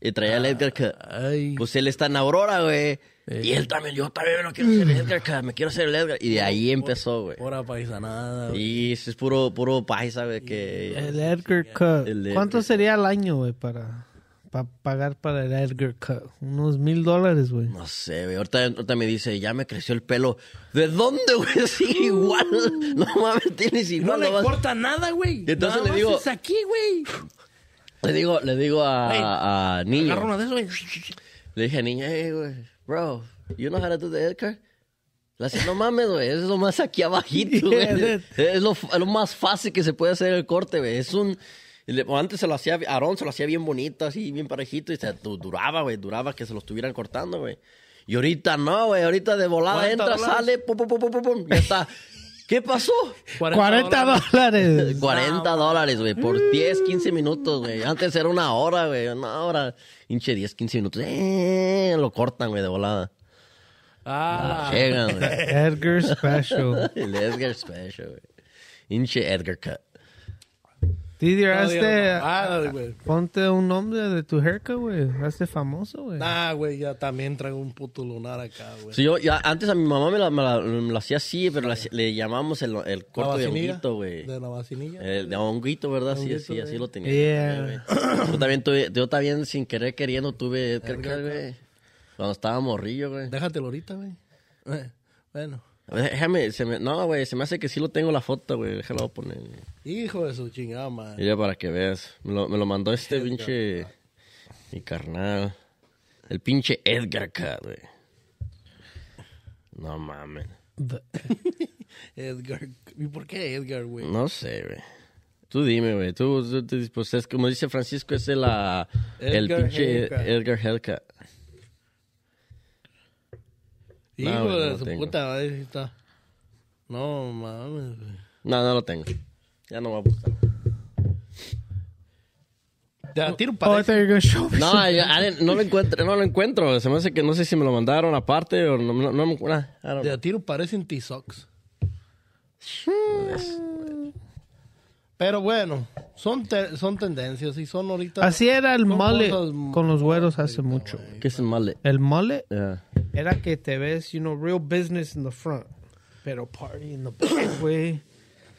Y traía el Edgar Cut. Ay. Pues él está en Aurora, güey. Y él también, yo también me lo quiero hacer el Edgar Cut, me quiero hacer el Edgar. Y de ahí empezó, güey. Pura paisanada, güey. Y ese es puro, puro paisa, güey, que... El Edgar Cut. El Edgar. ¿Cuánto sería al año, güey, para, para pagar para el Edgar Cut? Unos mil dólares, güey. No sé, güey. Ahorita, ahorita me dice, ya me creció el pelo. ¿De dónde, güey? Sigue igual. No mames, tienes No igual. le nomás- corta nada, güey. Entonces Nada le más digo- Es aquí, güey. Le digo, le digo a, Ey, a niño. Una de esos. Le dije a niña, hey, güey, bro, you know how to do the Edgar? Le dice, no mames, güey, es lo más aquí abajito, güey. Yeah, es, lo, es lo más fácil que se puede hacer el corte, güey. Es un... Antes se lo hacía, Aarón se lo hacía bien bonito, así, bien parejito, y se du- duraba, güey, duraba que se lo estuvieran cortando, güey. Y ahorita no, güey, ahorita de volada 40 entra, dólares. sale, pum, pum, pum, pum, pum, pum, ya está. ¿Qué pasó? 40 dólares. 40 dólares, güey, por 10, 15 minutos, güey. Antes era una hora, güey, una hora. Hinche 10, 15 minutos. Eh, lo cortan, güey, de volada. Ah, Llegan, güey. Edgar Special. El Edgar Special, güey. Hinche Edgar Cut. Didier, no, hazte, ah, güey. ponte un nombre de tu haircut, güey. Hazte famoso, güey. Nah, güey, ya también traigo un puto lunar acá, güey. Sí, yo, ya, antes a mi mamá me la, me la- me la hacía así, pero la- le llamamos el, el ¿La corto de honguito, güey. De la vacinilla. El de honguito, ¿verdad? Sí, Honguito, sí, así lo tenía. Yeah. güey. Yo también tuve, yo también sin querer queriendo tuve güey. Cuando estaba morrillo, güey. Déjatelo ahorita, güey. Eh, Bueno. Déjame, se me, no, güey, se me hace que sí lo tengo la foto, güey. A poner. Hijo de su chingada, man. Mira para que veas. Me lo, me lo mandó este pinche. Mi carnal. El pinche Edgar Cut, güey. No mames. Edgar. ¿Y por qué Edgar, güey? No sé, güey. Tú dime, güey. Tú, tú- tú- pues es como dice Francisco, es el, el Edgar pinche. Edgar Hellcat. Hijo No, de no su tengo. puta madre, sí está. No mames, güey. No, no lo tengo. Ya no me va a buscar. Te la tiro Oh, para me No, didn't- no lo encuentro, no lo encuentro. Se me hace que no sé si me lo mandaron aparte o no, no, no me nah, I don't De know. a tiro parecen T-Sox. Pero bueno, son, te- son tendencias y son ahorita. Así era el mole con los güeros hace mucho. ¿Qué es el male? El mole Yeah. era que te ves, you know, real business in the front, pero party in the back, güey.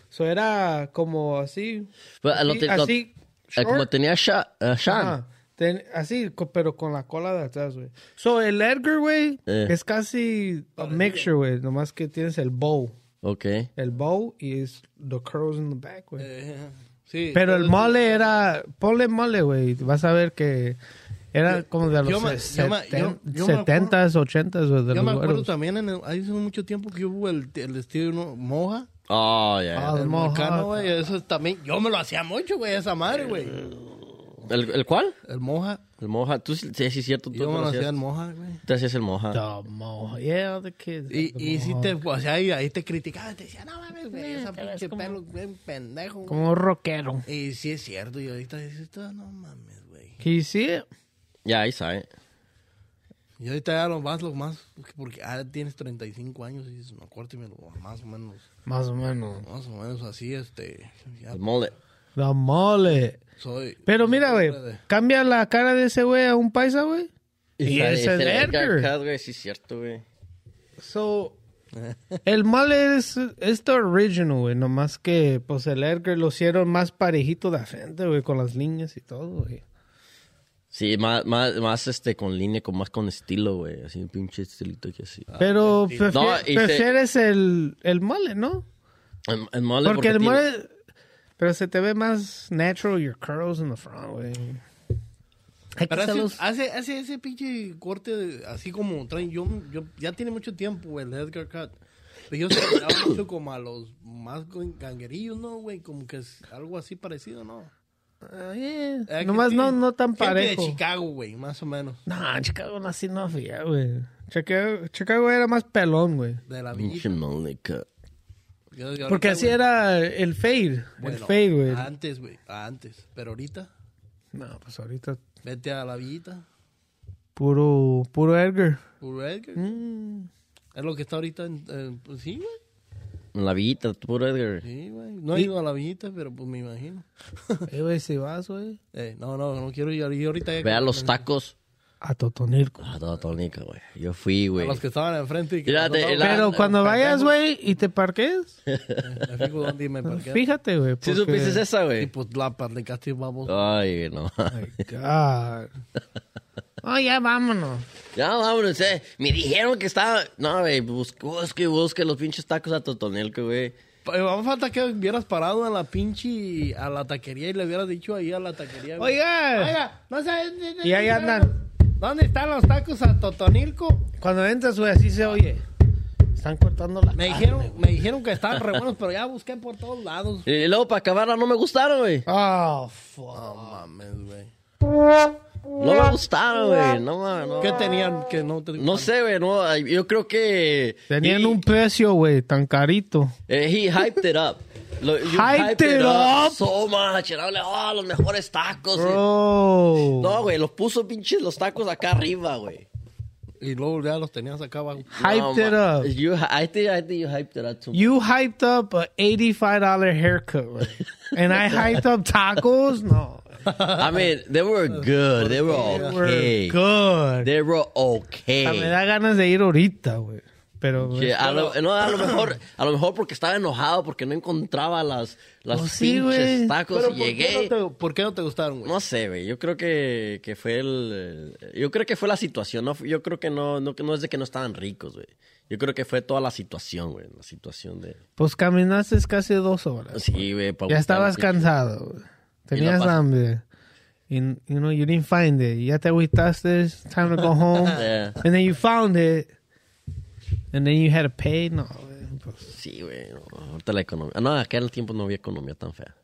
So era como así. Pero lo así, te- lo- así, eh, como tenía Sha- Sean. Ten- así, pero con la cola de atrás, güey. So, el Edgar, güey, Eh. es casi a mixture, güey. Nomás que tienes el bow. Ok. El bow y es the curls in the back, güey. Eh, sí, pero el mole era... Ponle mole, güey. Vas a ver que era como de los yo me- se- yo me- yo- yo me acuerdo- 70s, 80s, güey, de Yo me los acuerdo güeros. también, en el- hace mucho tiempo que hubo el, el estilo ¿no? moja. Oh, yeah. Ah, El Mohawk. mocano, güey. Eso también. Yo me lo hacía mucho, güey, esa madre, güey. ¿El, ¿El cuál? El moja. El moja. Tú sí, sí, sí, cierto. Tú Yo me lo hacía el moja, güey. Te hacías el moja. The Mohawk. Yeah, the kids. Y, the y si te, o sea, ahí, ahí te criticaban, te decían, no mames, güey, esa pinche pelo, güey, pendejo. Como un rockero. Y sí es cierto, y ahorita dices, "Ah, no mames, güey. See it? Ya, ahí sabe. Y ahorita ya lo más, lo más, porque ah, tienes 35 años y dices, no, córtemelo, más o menos, Más o menos. más o menos así, este, ya El mole. The mole. Soy. Pero mira, güey, cambia la cara de ese güey a un paisa, güey. Y sale- ese es el Edgar. Cut, güey. Sí, cierto, güey. So, el mole es, es the original, güey. Nomás que, pues, el Edgar lo hicieron más parejito de frente, güey, con las líneas y todo, güey. Sí, más, más, más este, con línea, con más con estilo, güey. Así, un pinche estilito que así. Pero prefi- No, y se- prefieres el, el mole, ¿no? El, el mole Porque el tiene- mole... Pero se te ve más natural your curls in the front, güey. Hay que Pero hace, hacerlos- hace, hace ese pinche corte de- así como traen, yo, yo, ya tiene mucho tiempo, güey, el Edgar Cut. Pero yo se mucho como a los más ganguerillos, ¿no, güey? Como que es algo así parecido, ¿no? Ah, yeah. Eh, Nomás no, no tan gente parejo. de Chicago, güey, más o menos. No, Chicago así no había, güey. Chicago, Chicago era más pelón, güey. De la Pinche Porque ahorita, así era el fade. el fade, güey. Antes, güey, antes. Pero ahorita, No, pues ahorita vete a la villita. puro, puro Edgar. Puro Edgar. Mm. Es lo que está ahorita en... en- pues sí, güey. En la villita, puro Edgar. Sí, güey. No he ido a la villita, pero pues me imagino. Eh, güey, si vas, güey. Eh, no, no, no quiero ir. Yo ahorita ya... Vea los tacos. A Totonilco. Toda tónica, güey. Yo fui, A güey. los que estaban enfrente y que... Pero cuando vayas, güey, y te parques, Me fijo dónde me parqué. fíjate, güey. ¿Sí porque- supiste esa, Y güey? pues la parlicaste, vamos. Ay, no. My God. Oh, ya vámonos. Ya, vámonos, eh. Me dijeron que estaba... No, güey, busque, busque, busque los pinches tacos a Totonelco, güey. Vamos falta que hubieras parado en la pinche... A la taquería y le hubieras dicho ahí a la taquería. Oiga. Oiga, no sé... Y ahí andan. ¿Dónde están los tacos a Totonilco? Cuando entras, güey, así se oye. Están cortando la Me carne, dijeron, güey. me dijeron que estaban re buenos, pero ya busqué por todos lados. Y luego para acabarla no me gustaron, güey. Oh, fuck. No mames, güey. No me gustaron, güey. No, no. ¿Qué tenían que no te No sé, güey. No, yo creo que... Tenían he- un precio, güey, tan carito. eh, he hyped it up. Lo, you Hyped it up. So much. Like, oh, los mejores tacos. Bro. No, güey, los puso pinches los tacos acá arriba, güey. Y luego ya los tenías acá abajo. Hyped No, it up. You, I think, I think you hyped it up too much. You hyped up a $85 haircut, güey. And I hyped up tacos? No. I mean, they were good. They were okay. We're good. They were Ah, Me okay. da ganas de ir ahorita, güey. Pero, güey, Sí, a, lo, no, a lo mejor, a lo mejor porque estaba enojado porque no encontraba las, las Pues sí, pinches güey. tacos Pero y ¿por llegué. qué, no te, ¿por qué no te gustaron, güey? No sé, güey. Yo creo que, que fue el, el- Yo creo que fue la situación. No, yo creo que no, no, no es de que no estaban ricos, güey. Yo creo que fue toda la situación, güey. La situación de. pues caminaste casi dos horas. Sí, güey. Ya estabas cansado, güey. Tenías hambre. Y, you know, you didn't find it. Ya te agüitaste. it's Time to go home. Yeah. And then you found it. And then you had to pay. No, güey. Pues, Sí, güey. No, ahorita la economía. No, aquel tiempo no había economía tan fea.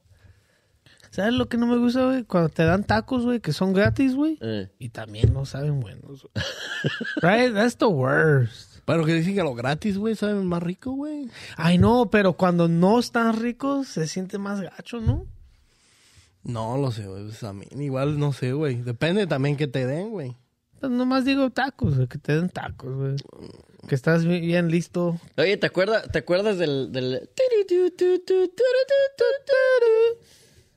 ¿Sabes lo que no me gusta, güey? Cuando te dan tacos, güey, que son gratis, güey. Eh. Y también no saben buenos. güey. right? That's the worst. Pero que dicen que lo gratis, güey, saben más rico, güey. Ay, no, pero cuando no están ricos, se siente más gacho, ¿no? No lo sé, güey. pues, a mí igual no sé, güey. Depende también que te den, güey. Pues nomás digo tacos, güey, que te den tacos, güey. Que estás bi- bien listo. Oye, ¿te acuerdas, ¿te acuerdas del... del...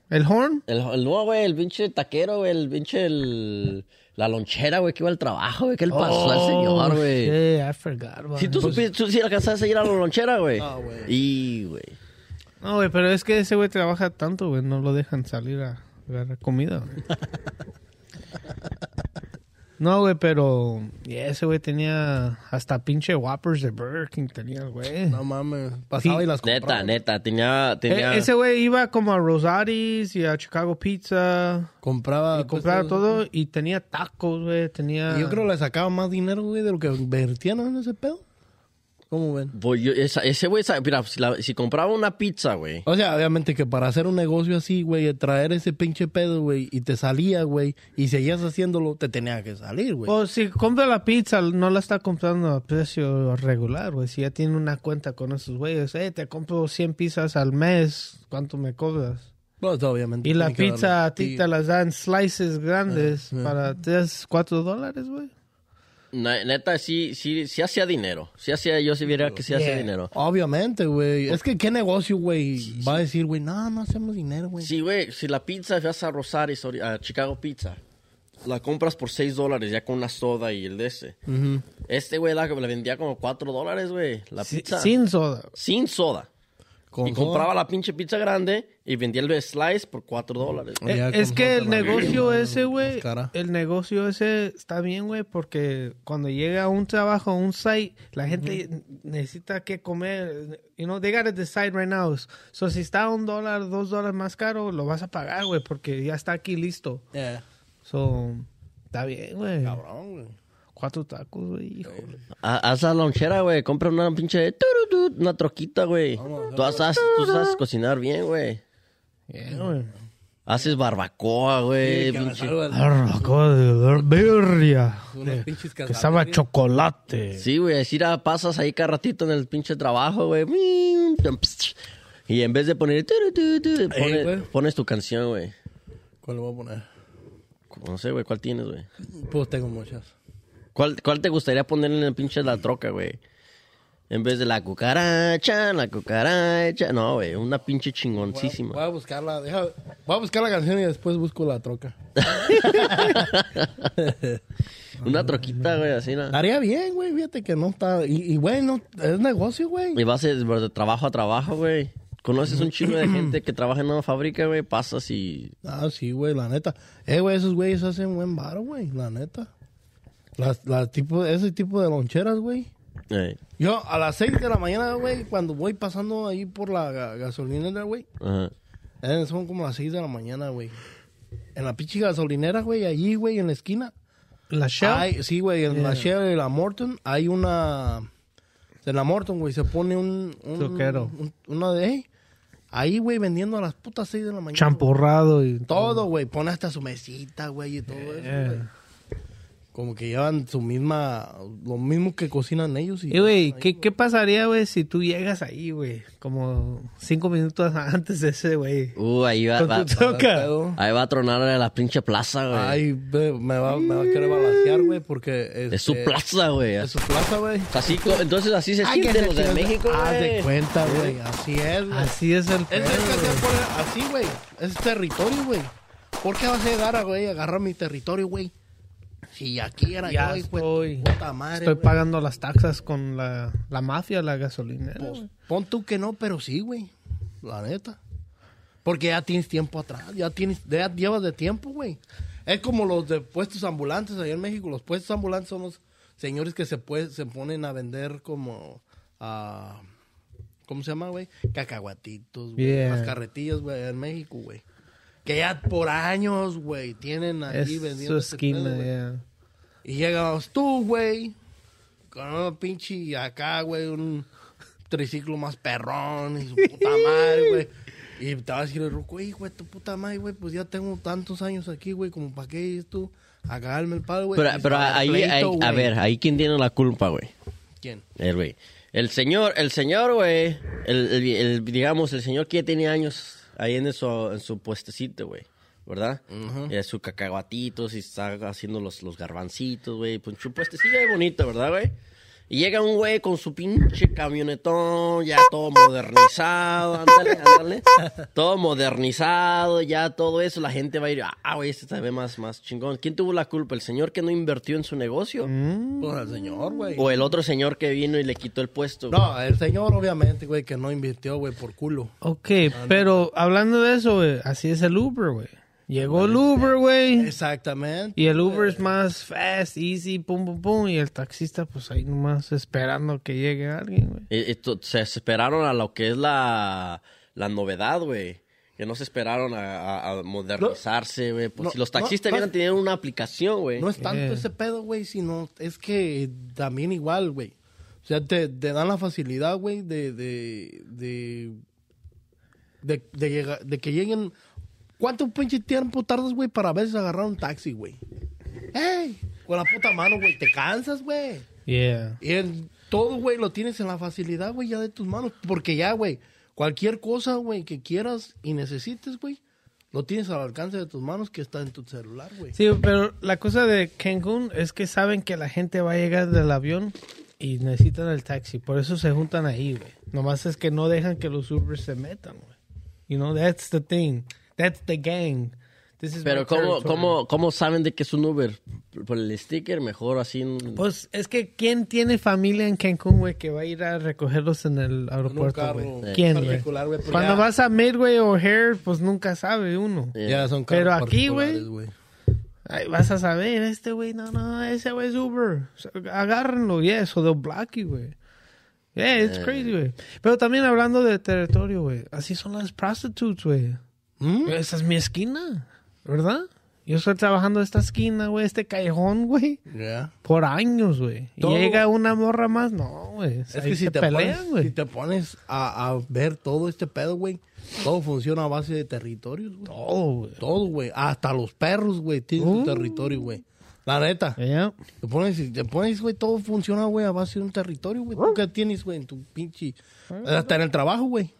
¿El horn? El, el no, güey, el pinche taquero, güey, el pinche... El, la lonchera, güey, que iba al trabajo, güey. ¿Qué le pasó al señor, güey? Oh, I forgot Si tú it. supiste, tú sí alcanzaste a ir a la lonchera, güey. Ah, güey. Y, güey. No, güey, pero es que ese güey trabaja tanto, güey. No lo dejan salir a agarrar comida, güey. No, güey, pero yeah, ese güey tenía hasta pinche Whoppers de Burger King tenía, el güey. No mames. Pasaba Sí. y las compraba. Neta, neta, tenía... tenía... E- ese güey iba como a Rosaris y a Chicago Pizza Compraba. y compraba pues, todo y tenía tacos, güey, tenía... Yo creo que le sacaba más dinero, güey, de lo que invertían en ese pedo. ¿Cómo ven? Pues yo- esa- ese güey, mira, si, la- si compraba una pizza, güey. O sea, obviamente que para hacer un negocio así, güey, traer ese pinche pedo, güey, y te salía, güey, y seguías haciéndolo, te tenía que salir, güey. Pues si compra la pizza, no la está comprando a precio regular, güey. Si ya tiene una cuenta con esos güeyes, eh, te compro 100 pizzas al mes, ¿cuánto me cobras? Pues, obviamente. Y la pizza a ti te las dan slices grandes Ah, ah. para 3, 4 dólares, güey. Neta, sí, sí, sí hacía dinero. Sí hacía, yo sí viera que sí hacía dinero. Obviamente, güey. Es que qué negocio, güey, va a decir, güey, no, no hacemos dinero, güey. Sí, güey, si la pizza vas a Rosario, a Chicago Pizza, la compras por 6 dólares ya con una soda y el de ese. Este güey la, la vendía como 4 dólares, güey, la pizza. Sin soda. Sin soda. Con y compraba la pinche pizza grande y vendía el slice por 4 dólares. Eh, es que el negocio ese, güey, el negocio ese está bien, güey, porque cuando llega a un trabajo, a un site, la gente necesita que comer. You know, they gotta decide right now. So, si está un dólar, dos dólares más caro, lo vas a pagar, güey, porque ya está aquí listo. Yeah. So, está bien, güey. Cabrón, güey. Cuatro tacos, güey, híjole. Ha- Haz la lonchera, güey. Compra una pinche turutut, una troquita, güey. Tú sabes, tú sabes cocinar bien, güey. Yeah, güey. Haces barbacoa, güey. Sí, Barbacoa de birria. unos pinches Que sabe a chocolate. Sí, güey. Así la pasas ahí cada ratito en el pinche trabajo, güey. Y en vez de poner... turutut, pone- güey. pones tu canción, güey. ¿Cuál le voy a poner? No sé, güey. ¿Cuál tienes, güey? Pues tengo muchas. ¿Cuál, ¿Cuál te gustaría poner en el pinche la troca, güey? En vez de la cucaracha, la cucaracha. No, güey. Una pinche chingoncísima. Voy a buscarla, deja, voy a buscar la canción y después busco la troca. Una troquita, güey, así, ¿no? Haría bien, güey, fíjate que no está... Y, güey, no, es negocio, güey. Y vas de, de trabajo a trabajo, güey. Conoces un chingo de gente que trabaja en una fábrica, güey. Pasas y... Ah, sí, güey, la neta. Eh, güey, esos güeyes hacen buen varo, güey, la neta. Las, las tipo, ese tipo de loncheras, güey. eh, Yo a las 6 de la mañana, güey, cuando voy pasando ahí por la ga- gasolinera, güey. ajá. eh, son como las 6 de la mañana, güey. En la pinche gasolinera, güey, allí, güey, en la esquina. La Shell. Hay- sí, güey, en la Yeah. Shell y la Morton hay una... En la Morton, güey, se pone un... un un- una de... Ahí, güey, vendiendo a las putas 6 de la mañana. Champurrado y Todo, güey. Pone hasta su mesita, güey, y todo eso, Yeah. güey. Como que llevan su misma... Lo mismo que cocinan ellos. Y, Y, güey, ¿qué, ¿qué pasaría, güey, si tú llegas ahí, güey? Como cinco minutos antes de ese, güey. Uh, ahí va, ahí va a tronar la pinche plaza, güey. Ay, me va, me va a querer balancear, güey, porque... es su este, plaza, güey. Es su plaza, güey. Así, entonces así se Ay, sienten los de México, Haz de güey. cuenta, güey. Así es, güey. Así es el Es así, güey. Es territorio, güey. ¿Por qué vas a llegar a, güey, agarrar mi territorio, güey? Si aquí era Ya yo, hijo de estoy. puta madre, Estoy güey. pagando las taxas con la, la mafia, la gasolinera, Pues, pon tú que no, pero sí, güey. La neta. Porque ya tienes tiempo atrás. Ya tienes, ya llevas de tiempo, güey. Es como los de puestos ambulantes allá en México. Los puestos ambulantes son los señores que se, pue- se ponen a vender como... ah, ¿Cómo se llama, güey? Cacahuatitos, güey. Yeah. Las carretillas, güey, en México, güey. Que ya por años, güey, tienen allí Es vendiendo su esquina, pedo, güey. Y llegamos tú, güey, con un pinche acá, güey, un triciclo más perrón y su puta madre, güey. Y te va a decir el ruco, "Ey, güey, tu puta madre, güey, pues ya tengo tantos años aquí, güey, como para qué es tú a cagarme el palo, güey. Pero, pero ahí, pleito, ahí- a güey. ver, ahí quién tiene la culpa, güey. ¿Quién? El güey. El señor, el señor, güey. El, el- el- digamos, el señor que ya tiene años ahí en su, en su puestecito, güey. ¿Verdad? Y es su cacahuatitos y está haciendo los, los garbancitos, güey. Pues su puestecillo ahí bonito, ¿verdad, güey? Y llega un güey con su pinche camionetón, ya todo modernizado, ándale, ándale. Todo modernizado, ya todo eso. La gente va a ir, ah, güey, este se ve más, más chingón. ¿Quién tuvo la culpa? ¿El señor que no invirtió en su negocio? Pues el señor, güey. ¿O el otro señor que vino y le quitó el puesto? güey? No, el señor, obviamente, güey, que no invirtió, güey, por culo. Ok, pero hablando de eso, güey, así es el Uber, güey. Llegó el Uber, güey. Exactamente. Y el Uber es más fast, easy, pum, pum, pum. Y el taxista, pues ahí nomás esperando que llegue alguien, güey. Eh, se esperaron a lo que es la, la novedad, güey. Que no se esperaron a, a- a modernizarse, güey. Pues No, si los taxistas no, hubieran no. tenido una aplicación, güey. No es tanto Yeah. ese pedo, güey, sino es que también igual, güey. O sea, te, te dan la facilidad, güey, de, de, de, de, de, llegar- de que lleguen... ¿Cuánto pinche tiempo tardas, güey, para a veces agarrar un taxi, güey? ¡Ey! Con la puta mano, güey, te cansas, güey. Yeah. Y en todo, güey, lo tienes en la facilidad, güey, ya de tus manos. Porque ya, güey, cualquier cosa, güey, que quieras y necesites, güey, lo tienes al alcance de tus manos que está en tu celular, güey. Sí, pero la cosa de Cancún es que saben que la gente va a llegar del avión y necesitan el taxi. Por eso se juntan ahí, güey. Nomás es que no dejan que los Ubers se metan, güey. You know, that's the thing. That's the gang. This is Pero ¿cómo, cómo, ¿cómo saben de que es un Uber? ¿Por el sticker? Mejor así. Pues es que ¿quién tiene familia en Cancún, güey, que va a ir a recogerlos en el aeropuerto, güey? ¿Quién, güey? güey, pero Cuando ya- vas a Midway o Hair, pues nunca sabe uno. Eh, Ya son Pero aquí, Ay, vas a saber, este güey, no, no, ese güey es Uber. Agárrenlo, yeah, so they'll block you, güey. Yeah, it's crazy, güey. Pero también hablando de territorio, güey, así son las prostitutes, güey. ¿Mm? Esa es mi esquina, ¿verdad? Yo estoy trabajando esta esquina, güey, este callejón, güey, Ya. por años, güey. Y llega una morra más, no, güey. Es que si te, pelean, pones, güey. si te pones a, a ver todo este pedo, güey, todo funciona a base de territorios, güey. Todo, güey. Todo, güey. Hasta los perros, güey, tienen Uh. su territorio, güey. La neta. Yeah. Te pones, te pones, güey, todo funciona, güey, a base de un territorio, güey. ¿Tú qué tienes, güey, en tu pinche... Hasta en el trabajo, güey.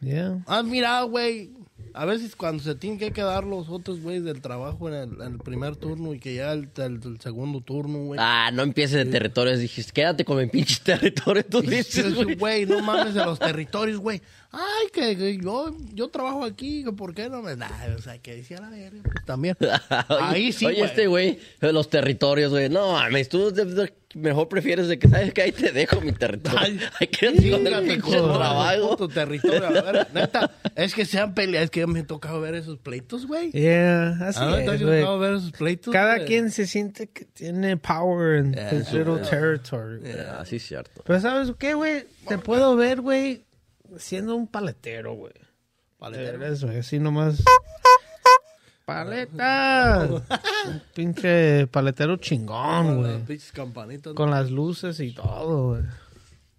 Yeah. Ah, mira, güey. A veces cuando se tienen que quedar los otros güeyes del trabajo en el, en el primer turno y que ya el, el- el segundo turno, güey. Ah, no empieces de territorios. Dijiste, quédate con mi pinche territorio. Tú dices, güey, no mames de los territorios, güey. Ay, que, que yo, yo trabajo aquí, por qué no me... Nah, o sea, que decía la verga, pues, también. Oye, Ahí sí, Oye, güey. este güey, los territorios, güey. No, mames, tú de- de- mejor prefieres de que sabes que ahí te dejo mi territorio. Ay, Hay que el pinche madre, trabajo. puto territorio. A ver, neta, es que sean peleas, es que me ha tocado ver esos pleitos, güey. Yeah, así Ah, ¿te ha es, güey. tocado ver esos pleitos? Cada güey? quien se siente que tiene power en his little territory. Ah, sí, es cierto. Pero ¿sabes qué, güey? Te puedo ver, güey, siendo un paletero, güey. Paletero. Güey, así nomás. ¡Paleta! un pinche paletero chingón, Con güey. las. Con las luces y todo, güey.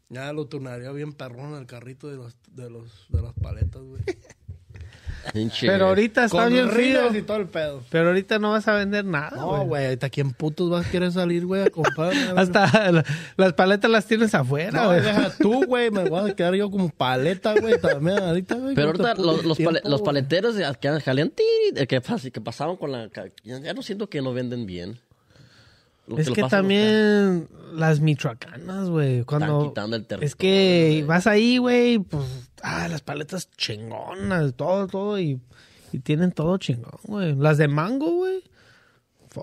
Ya lo turnaría bien perrón el carrito de los, de los, de las paletas, güey. Pero ahorita está Con bien frío. riles y todo el pedo. Pero ahorita no vas a vender nada, No, güey. ahorita quién putos vas a querer salir, güey, a comprar. Hasta la- las paletas las tienes afuera, No, güey. deja tú, güey, me voy a quedar yo como paleta, güey, también ahorita, güey. Pero ahorita los, los, tiempo, pale- los paleteros que que, que pasaban con la... ya no siento que no venden bien. Es que también las michoacanas, güey, cuando quitando el territorio, es que vas ahí, güey, pues ah, las paletas chingonas, todo, todo y, y tienen todo chingón, güey. Las de mango, güey.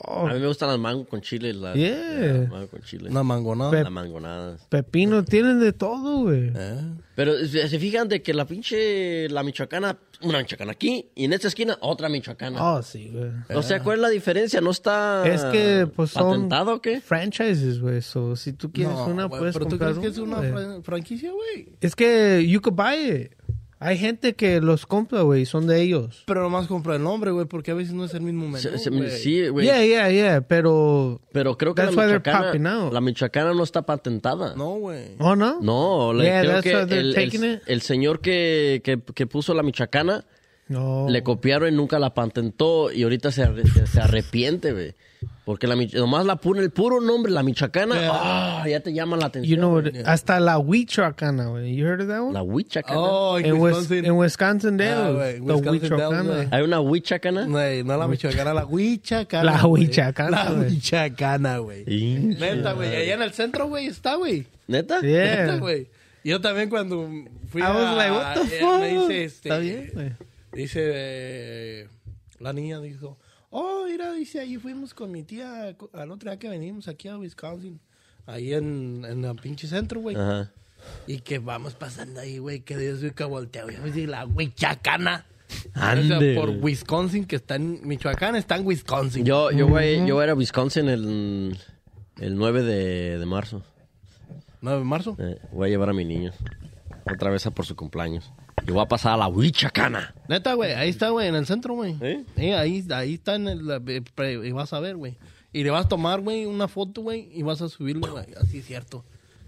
Fuck. A mí me gustan las mango con chile. Las, Yeah. las mango con chile. Una mangonada. Pe- Las mangonadas. Pepino, tienen de todo, güey. Eh. Pero se fijan de que la pinche, la michoacana, una michoacana aquí y en esta esquina otra michoacana. Oh, sí, güey. O sea, ¿cuál es la diferencia? ¿No está Es que, pues, son patentado o qué? franchises, güey. So, si tú quieres No, una, güey, puedes pero tú comprar crees que es una franquicia, güey. Es que you could buy it. Hay gente que los compra, güey, son de ellos. Pero nomás compra el nombre, güey, porque a veces no es el mismo menú, Se- se- güey. sí, güey. Yeah, yeah, yeah, pero... Pero creo que That's la michoacana, la michoacana no está patentada. No, güey. ¿Oh, no? No, la- Yeah, creo that's que why they're el, taking el- it. el señor que, que, que puso la michoacana No. le copiaron y nunca la patentó y ahorita se, arre- se, se arrepiente, güey. Porque la, nomás la pone el puro nombre, la michoacana, Yeah. ah, ya te llama la atención. You know, hasta la Huichacana, güey. You heard of that one? La huichacana. Oh, en en, Wis- Wisconsin. en Wisconsin Ah, Huichacana. güey. Hay una huichacana. Güey, no la michoacana, la huichacana. La huichacana, La huichacana, güey. Neta, güey. Allá en el centro, güey, está, güey. ¿Neta? Yeah. Neta, güey. Yo también cuando fui I a... was like, what the eh, fuck? Me dice, este... Está bien, güey. Dice, eh, la niña dijo, oh, mira, dice, ahí fuimos con mi tía al otro día que venimos aquí a Wisconsin. Ahí en, en el pinche centro, güey. Ajá. Y que vamos pasando ahí, güey, que Dios que volteo. Y la huichacana. Ande. O sea, por Wisconsin, que está en Michoacán, está en Wisconsin. Yo, yo, voy, yo voy a ir a Wisconsin el, el 9 de, de marzo. 9 de marzo. Eh, voy a llevar a mi niño. Otra vez a por su cumpleaños. Y voy a pasar a la huichacana. Neta, güey, ahí está, güey, en el centro, güey. ¿Eh? Sí, ahí, ahí está en el... eh, Y vas a ver, güey. Y le vas a tomar, güey, una foto, güey, y vas a subirlo, güey. Así es cierto.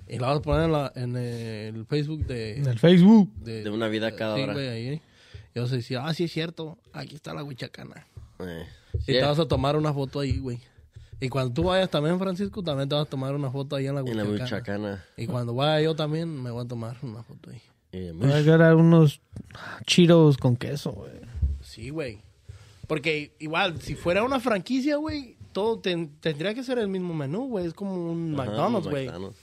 Y la vas a poner en, la- en el Facebook de... En el Facebook. De una vida cada sí, hora. güey, ahí. Y vas a decir, ah, sí es cierto, aquí está la huichacana. Eh, Y sí, te vas a tomar una foto ahí, güey. Y cuando tú vayas también, Francisco, también te vas a tomar una foto ahí en la en la huichacana. huichacana. Y cuando vaya yo también, me voy a tomar una foto ahí. Eh, Voy a agarrar unos chiros con queso, güey. Sí, güey. Porque igual, si fuera una franquicia, güey, todo ten- tendría que ser el mismo menú, güey. Es como un ajá, McDonald's, güey. McDonald's.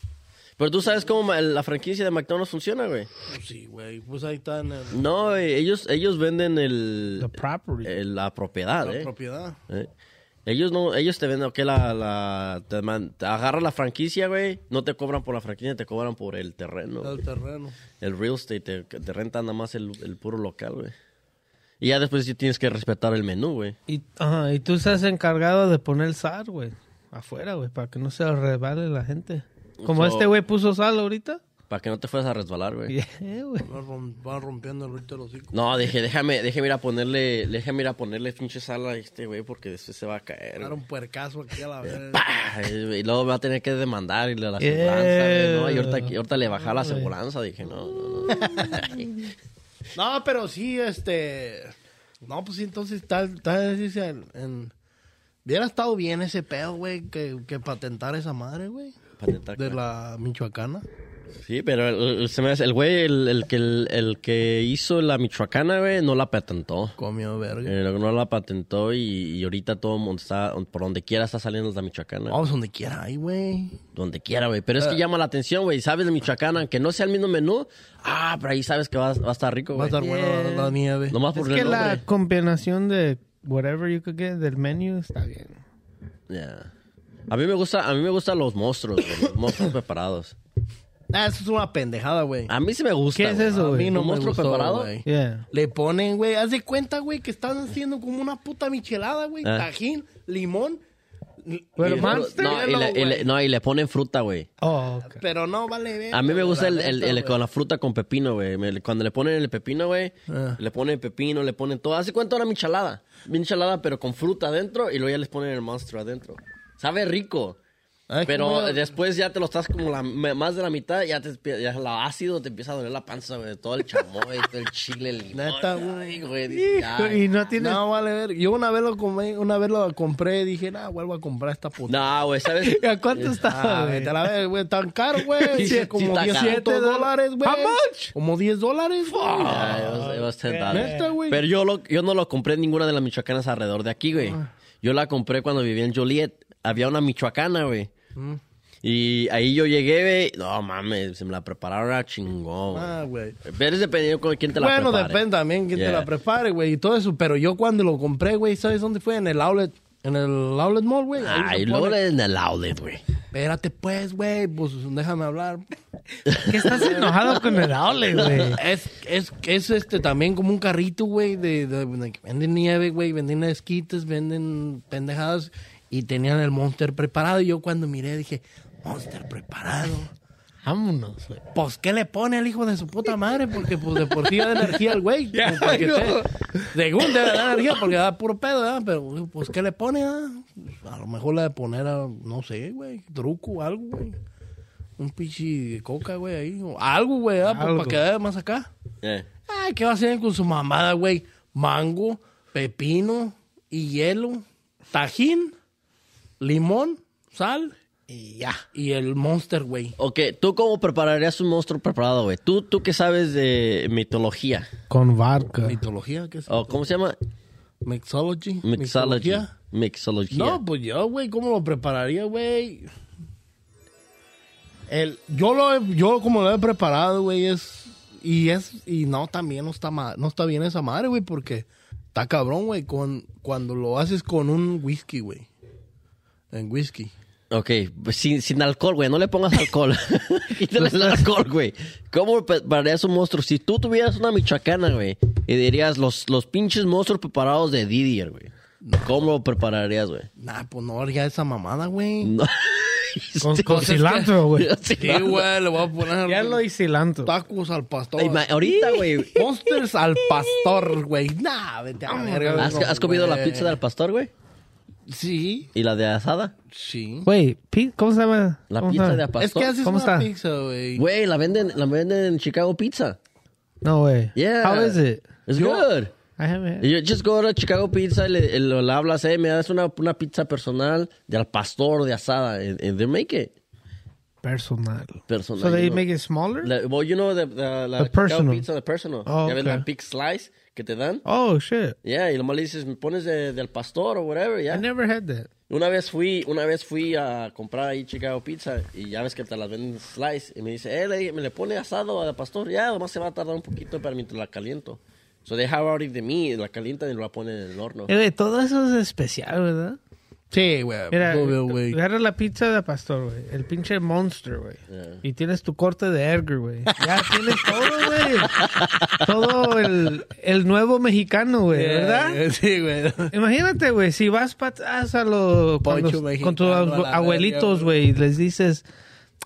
Pero tú sabes cómo ma- la franquicia de McDonald's funciona, güey. Pues sí, güey. Pues ahí está en el- No, güey, ellos, ellos venden el, The property. el- la propiedad, la eh. propiedad. Eh. Ellos no, ellos te venden, ok, la, la, te, man- te agarran la franquicia, güey, no te cobran por la franquicia, te cobran por el terreno. El terreno. El real estate, te, te rentan nada más el, el puro local, güey. Y ya después sí tienes que respetar el menú, güey. Y, ajá, y tú estás encargado de poner sal, güey. Afuera, güey, para que no se resbale la gente. Como So- este güey puso sal ahorita. Para que no te fueras a resbalar, güey. Yeah, güey. Va, rom- va rompiendo el rito de los hocico. No, dije, déjame, déjame ir a ponerle, déjame ir a ponerle pinche sal a este güey porque después se va a caer. Dar un puercazo aquí a la vez. ¡Pah! Y luego me va a tener que demandar y la Yeah. aseguranza, güey, ¿no? Y ahorita, ahorita le bajaba la aseguranza, dije, no, no, no. No, pero sí, este... No, pues sí, entonces tal, tal vez en, en- Hubiera estado bien ese pedo, güey, que, que patentar esa madre, güey. Patentar, De claro. la Michoacana. Sí, pero el, el- se me hace- el güey, el, el que, el, el que hizo la michoacana, güey, no la patentó. Comió verga. Eh, no la patentó y, y ahorita todo el mundo está, por donde quiera está saliendo la michoacana. Vamos donde quiera, ahí, güey. Donde quiera, güey. Pero es Ah. que llama la atención, güey. ¿Sabes de michoacana? Que no sea el mismo menú. Ah, pero ahí sabes que va, va a estar rico, Va a güey. estar buena la, la nieve. Nomás Es por que el la combinación de whatever you could get del menú está bien. Ya. A mí me gusta, a mí me gustan los monstruos, güey, los monstruos preparados. Ah, eso es una pendejada, güey. A mí sí me gusta. ¿Qué es güey. eso, A güey? mí no ¿Un me monstruo gustó, preparado? güey. Yeah. Le ponen, güey, haz de cuenta, güey, que están haciendo como una puta michelada, güey. Ah. Tajín, limón. Pero Y- Monster, no, y le, y le- güey. no, y le ponen fruta, güey. Oh, okay. Pero no vale ver. A mí me gusta el, la el- neta, el- güey. con la fruta con pepino, güey. Me- Cuando le ponen el pepino, güey, Ah. le ponen pepino, le ponen todo. ¿Hace cuánto una michelada? Michelada, pero con fruta adentro y luego ya les ponen el monstruo adentro. Sabe rico. Ay, Pero después ya te lo estás como la, más de la mitad, ya te ya lo ácido te empieza a doler la panza, güey. Todo el chamoy, todo el chile, el limón. Neta, güey. Ay, güey. dices, Hijo, ay. y no tienes... No, vale ver. Yo una vez lo compré, una vez lo compré y dije, nah, vuelvo a comprar esta puta. No, güey, ¿sabes? ¿A cuánto está, Ah, güey? la güey, tan caro, güey. Sí, Sí, sí, como está 10 caro. dólares, güey. How much? Como 10 dólares, güey. Neta, güey. Pero yo, lo, yo no lo compré en ninguna de las michoacanas alrededor de aquí, güey. Ah. Yo la compré cuando vivía en Joliet. Había una michoacana, güey. Mm. Y ahí yo llegué, güey. No mames, se me la prepararon a chingón. Ah, güey. Pero es dependiendo con quién te la Bueno, prepare. depende también quién Yeah. te la prepare, güey, y todo eso. Pero yo cuando lo compré, güey, ¿sabes dónde fue? En el outlet. En el outlet mall, güey. Ahí Ay, se luego pone. en el outlet, güey. Espérate, pues, güey. Pues déjame hablar. ¿Qué estás enojado con el outlet, güey? Es, es, es este también como un carrito, güey, de, de- de que venden nieve, güey, venden esquites, venden pendejadas y tenían el Monster preparado. Y yo cuando miré dije, Monster preparado. Vámonos, güey. Pues, ¿qué le pone al hijo de su puta madre? Porque, pues, de por sí da energía al güey. No. esté- Según debe dar energía, porque da puro pedo, ¿verdad? Pero, pues, ¿qué le pone, ah? A lo mejor le de poner, a, no sé, güey, truco, algo, güey. Un pichi de coca, güey, ahí. o algo, güey, ¿verdad? Pues, para que vaya más acá. Eh. Ay, ¿qué va a hacer con su mamada, güey? Mango, pepino y hielo, tajín, limón, sal y ya. Y el monster, güey. Ok, ¿tú cómo prepararías un monstruo preparado, güey? ¿Tú, tú que sabes de mitología. Con vodka. ¿Mitología? ¿Qué es? ¿O cómo se llama? Mixology. Mixology. ¿Mitología? Mixología. No, pues yo, güey, ¿cómo lo prepararía, güey? El, yo lo he- yo como lo he preparado, güey, es y es y no también no está ma- no está bien esa madre, güey, porque está cabrón, güey, con cuando lo haces con un whisky, güey. En whisky. Ok, pues sin, sin alcohol, güey. No le pongas alcohol. Quítale el alcohol, güey. ¿Cómo prepararías un monstruo? Si tú tuvieras una michoacana, güey, y dirías los, los pinches monstruos preparados de Didier, güey. ¿Cómo lo prepararías, güey? Nah, pues no haría esa mamada, güey. No. Con, con cilantro, güey. Sí, güey, le voy a poner Ya lo hice cilantro. tacos al pastor. Ahorita, güey. Monsters al pastor, güey. Nah, vete a la verga. ¿Has, comido la pizza del pastor, güey? Sí, ¿Y la de asada? sí. Güey, pi- ¿cómo se llama? La ¿Cómo pizza sabe? de Es pastor. que haces ¿Cómo una está? pizza, güey. Güey, la venden, la venden en Chicago Pizza. No, güey. Yeah. How is it? It's Yo- good. I haven't. You just go to Chicago Pizza y le, le- le hablas, eh, me das una, una pizza personal de al pastor de asada. And, and they make it Personal. personal. So they know. make it smaller? La- well, you know the, the, la The personal. Pizza, the personal. Oh, okay. la big slice que te dan. Oh, shit. Yeah, y nomás le dices, me pones de, del pastor o whatever, ya. I never had that. Una vez fui, una vez fui a comprar ahí Chicago Pizza y ya ves que te las venden slice y me dice, eh, le- me le pone asado al pastor, ya, nomás se va a tardar un poquito para mientras la caliento. So they have already de mí, la calientan y la ponen en el horno. Eh, todo eso es especial, ¿verdad? Sí, güey. Mira, obvio, güey. agarra la pizza de pastor, güey. El pinche monster, güey. Yeah. Y tienes tu corte de Edgar, güey. Ya tienes todo, güey. Todo el, el nuevo mexicano, güey, ¿verdad? Sí, güey. Imagínate, güey, si vas para atrás a lo, Poncho cuando- mexicano con tus abuelitos, güey, y les dices,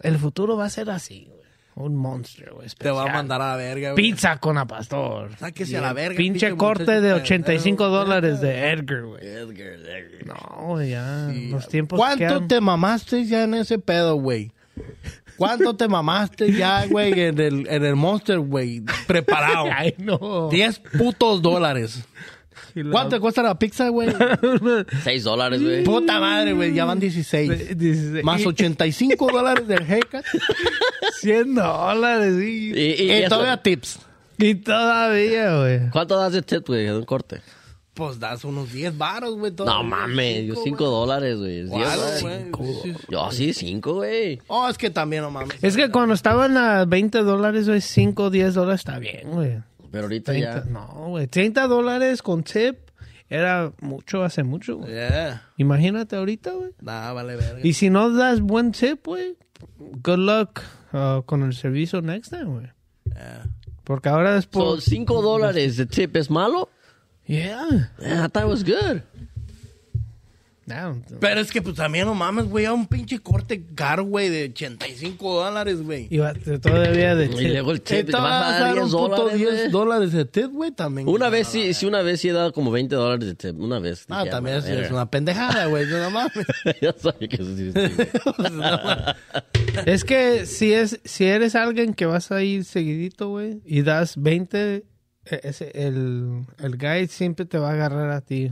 el futuro va a ser así, güey. Un monstruo, güey. Te va a especial. mandar a la verga, güey. Pizza con a pastor. Sáquese a la verga, Pinche pinche corte de pendejo. 85 dólares de Edgar, güey. Edgar, Edgar. No, güey, ya. Sí. Los tiempos ¿Cuánto quedan- te mamaste ya en ese pedo, güey? ¿Cuánto te mamaste ya, güey, en el, en el Monster, güey? Preparado. Ay, no. 10 putos dólares. Y la- ¿Cuánto te cuesta la pizza, güey? Seis dólares, güey. Puta madre, güey. Ya van 16. Dice- Más y- 85 dólares del haircut. 100 dólares, sí. Y, y Y eso- todavía tips. Y todavía, güey. ¿Cuánto das de tip, güey, de un corte? Pues das unos 10 baros, güey. No mames, yo Cinco, cinco güey. dólares, güey. O Diez algo, dólares. güey. Sí, sí. Yo sí, cinco, güey. Oh, es que también, no mames. Es que cuando estaban a 20 dólares, güey, 5 o 10 dólares está bien, güey. Pero ahorita 30, ya. no, güey. 30 dólares con tip era mucho hace mucho, güey. Yeah. Imagínate ahorita, güey. Nah, vale verga. Y si no das buen tip, güey, good luck uh, con el servicio next time, güey. Yeah. Porque ahora es So, por... cinco dólares de tip es malo? Yeah. Yeah, I thought it was good. No, Pero es que pues también no mames, güey, a un pinche corte caro, güey, de 85 dólares, güey. y va- todavía de Y luego el tip, te vas a dar 10 un puto dólares, 10 güey. dólares de tip, güey, también. Una vez sí, sí, una vez sí he dado como 20 dólares de tip. Una vez. Ah, Dije, también "Ah, es, verga". es una pendejada, güey, no mames. ya sabía que eso sí. Es que si es si eres alguien que vas a ir seguidito, güey, y das 20, e- ese, el, el guy siempre te va a agarrar a ti.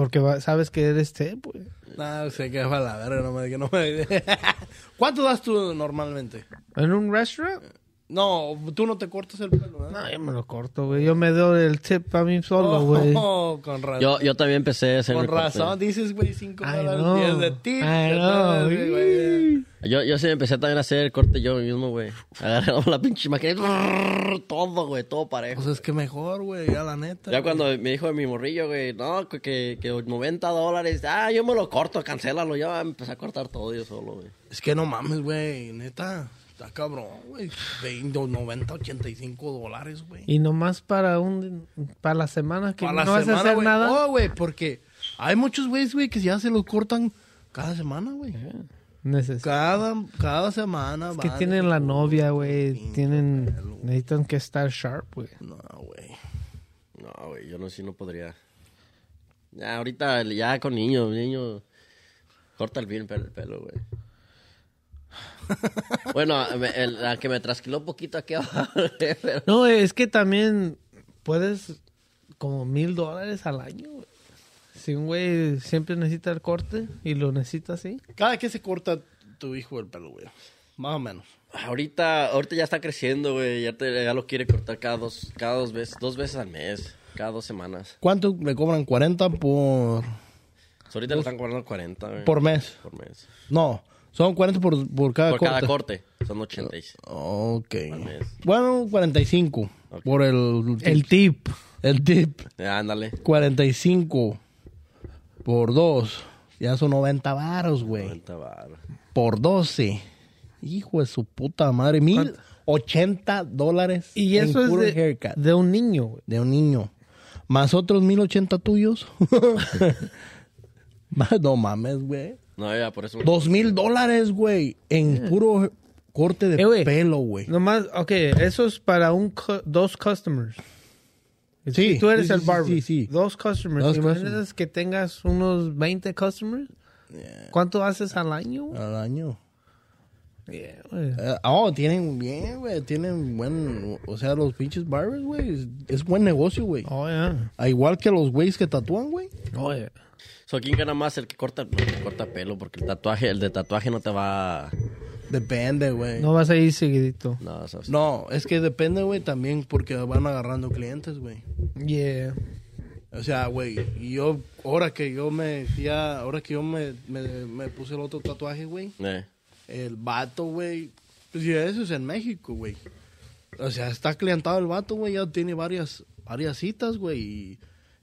Porque va- sabes que eres tip, güey. No, sé que va a la verga, no me, que no me... ¿Cuánto das tú normalmente? En un restaurant, No, tú no te cortas el pelo, ¿verdad? no, yo me lo corto, güey. Yo me doy el tip a mí solo, güey. Oh, con razón. Yo, yo también empecé a hacer con corte. razón, dices, güey, 5 I dólares, know. 10 de tip. Sabes, güey. Yo, yo sí empecé también a hacer el corte yo mismo, güey. Agarramos la pinche máquina. y Todo, güey, todo parejo. Pues es que mejor, güey, ya la neta. Ya cuando me dijo mi morrillo, güey, no, que, que, que 90 dólares, ah, yo me lo corto, cancélalo. Ya empecé a cortar todo yo solo, güey. Es que no mames, güey, neta. Está cabrón, güey. 20, 90, 85 dólares, güey. Y nomás para un para la semana que Para no vas a hacer nada. Oh, güey, porque hay muchos güeyes, güey, que ya se los cortan cada semana, güey. Neces- Cada, cada semana Es que tienen la novia, güey. Tienen... Necesitan que estar sharp, güey. No, güey. No, güey, yo no sí no podría. Ya, ahorita, ya con niños, niño. Corta el bien el pelo, güey. bueno, me- el- la que me trasquiló un poquito aquí abajo. pero- No, es que también puedes como mil dólares al año, güey. Si un güey siempre necesita el corte y lo necesita así. Cada que se corta tu hijo el pelo, güey. Más o menos. Ahorita, ahorita ya está creciendo, güey. Ya, te- ya lo quiere cortar cada dos, cada dos veces, dos veces al mes, cada dos semanas. ¿Cuánto le cobran? 40 por, So, ahorita le están cobrando 40, güey. por mes. Por mes. No, son 40 por, por cada Por corte. cada corte. Son 86. Ok. Bueno, 45 Ok. por el, El tip. el tip. Ya, ándale. 45 por 2. Ya son 90 varos, güey. 90 baros. Por 12. Hijo de su puta madre. Mil 80 dólares Y en eso es puro de, haircut de un niño, güey. de un niño. Más otros 1080 tuyos. No mames, güey. No, ya, por eso. Dos mil dólares, güey. En puro corte de Eh, güey. pelo, güey. Nomás, ok, eso es para un cu- dos customers. Sí, Si tú eres sí, el barber. sí, sí. Dos customers. Dos Imaginas customers. que tengas unos 20 customers. ¿Cuánto haces al año? güey? Al año. Yeah, güey. Eh, oh, tienen bien, güey. Tienen buen. O sea, los pinches barbers, güey. Es, es buen negocio, güey. Oh, yeah. A igual que los güeyes que tatúan, güey. Oh, yeah. So, ¿quién gana más? El que corta, el que corta pelo, porque el tatuaje, el de tatuaje no te va. Depende, güey. No No. vas a ir seguidito. No, ¿sabes? es que depende, güey, también porque van agarrando clientes, güey. Yeah. O sea, güey, y yo, ahora que yo me fui a- ahora que yo me, me, me puse el otro tatuaje, güey, Eh, el vato, güey, pues ya eso es en México, güey. O sea, está clientado el vato, güey, ya tiene varias, varias citas, güey, y,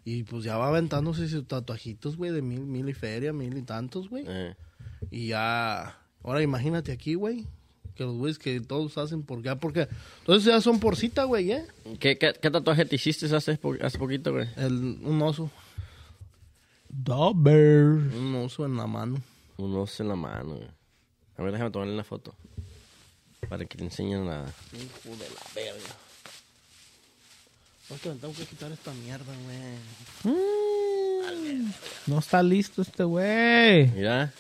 y pues ya va aventándose sus tatuajitos, güey, de mil, mil y feria, mil y tantos, güey. eh. Y ya, ahora imagínate aquí, güey, que los güeyes que todos hacen por ya, porque, entonces ya son por cita, güey, ¿eh? ¿Qué, qué, qué tatuaje te hiciste hace, hace poquito, güey? El, un oso. Un oso en la mano. Un oso en la mano, güey. A ver, déjame tomarle una foto. Para que te enseñen la... Hijo de la verga. Es que me tengo que quitar esta mierda, güey. No está listo este güey. Mira,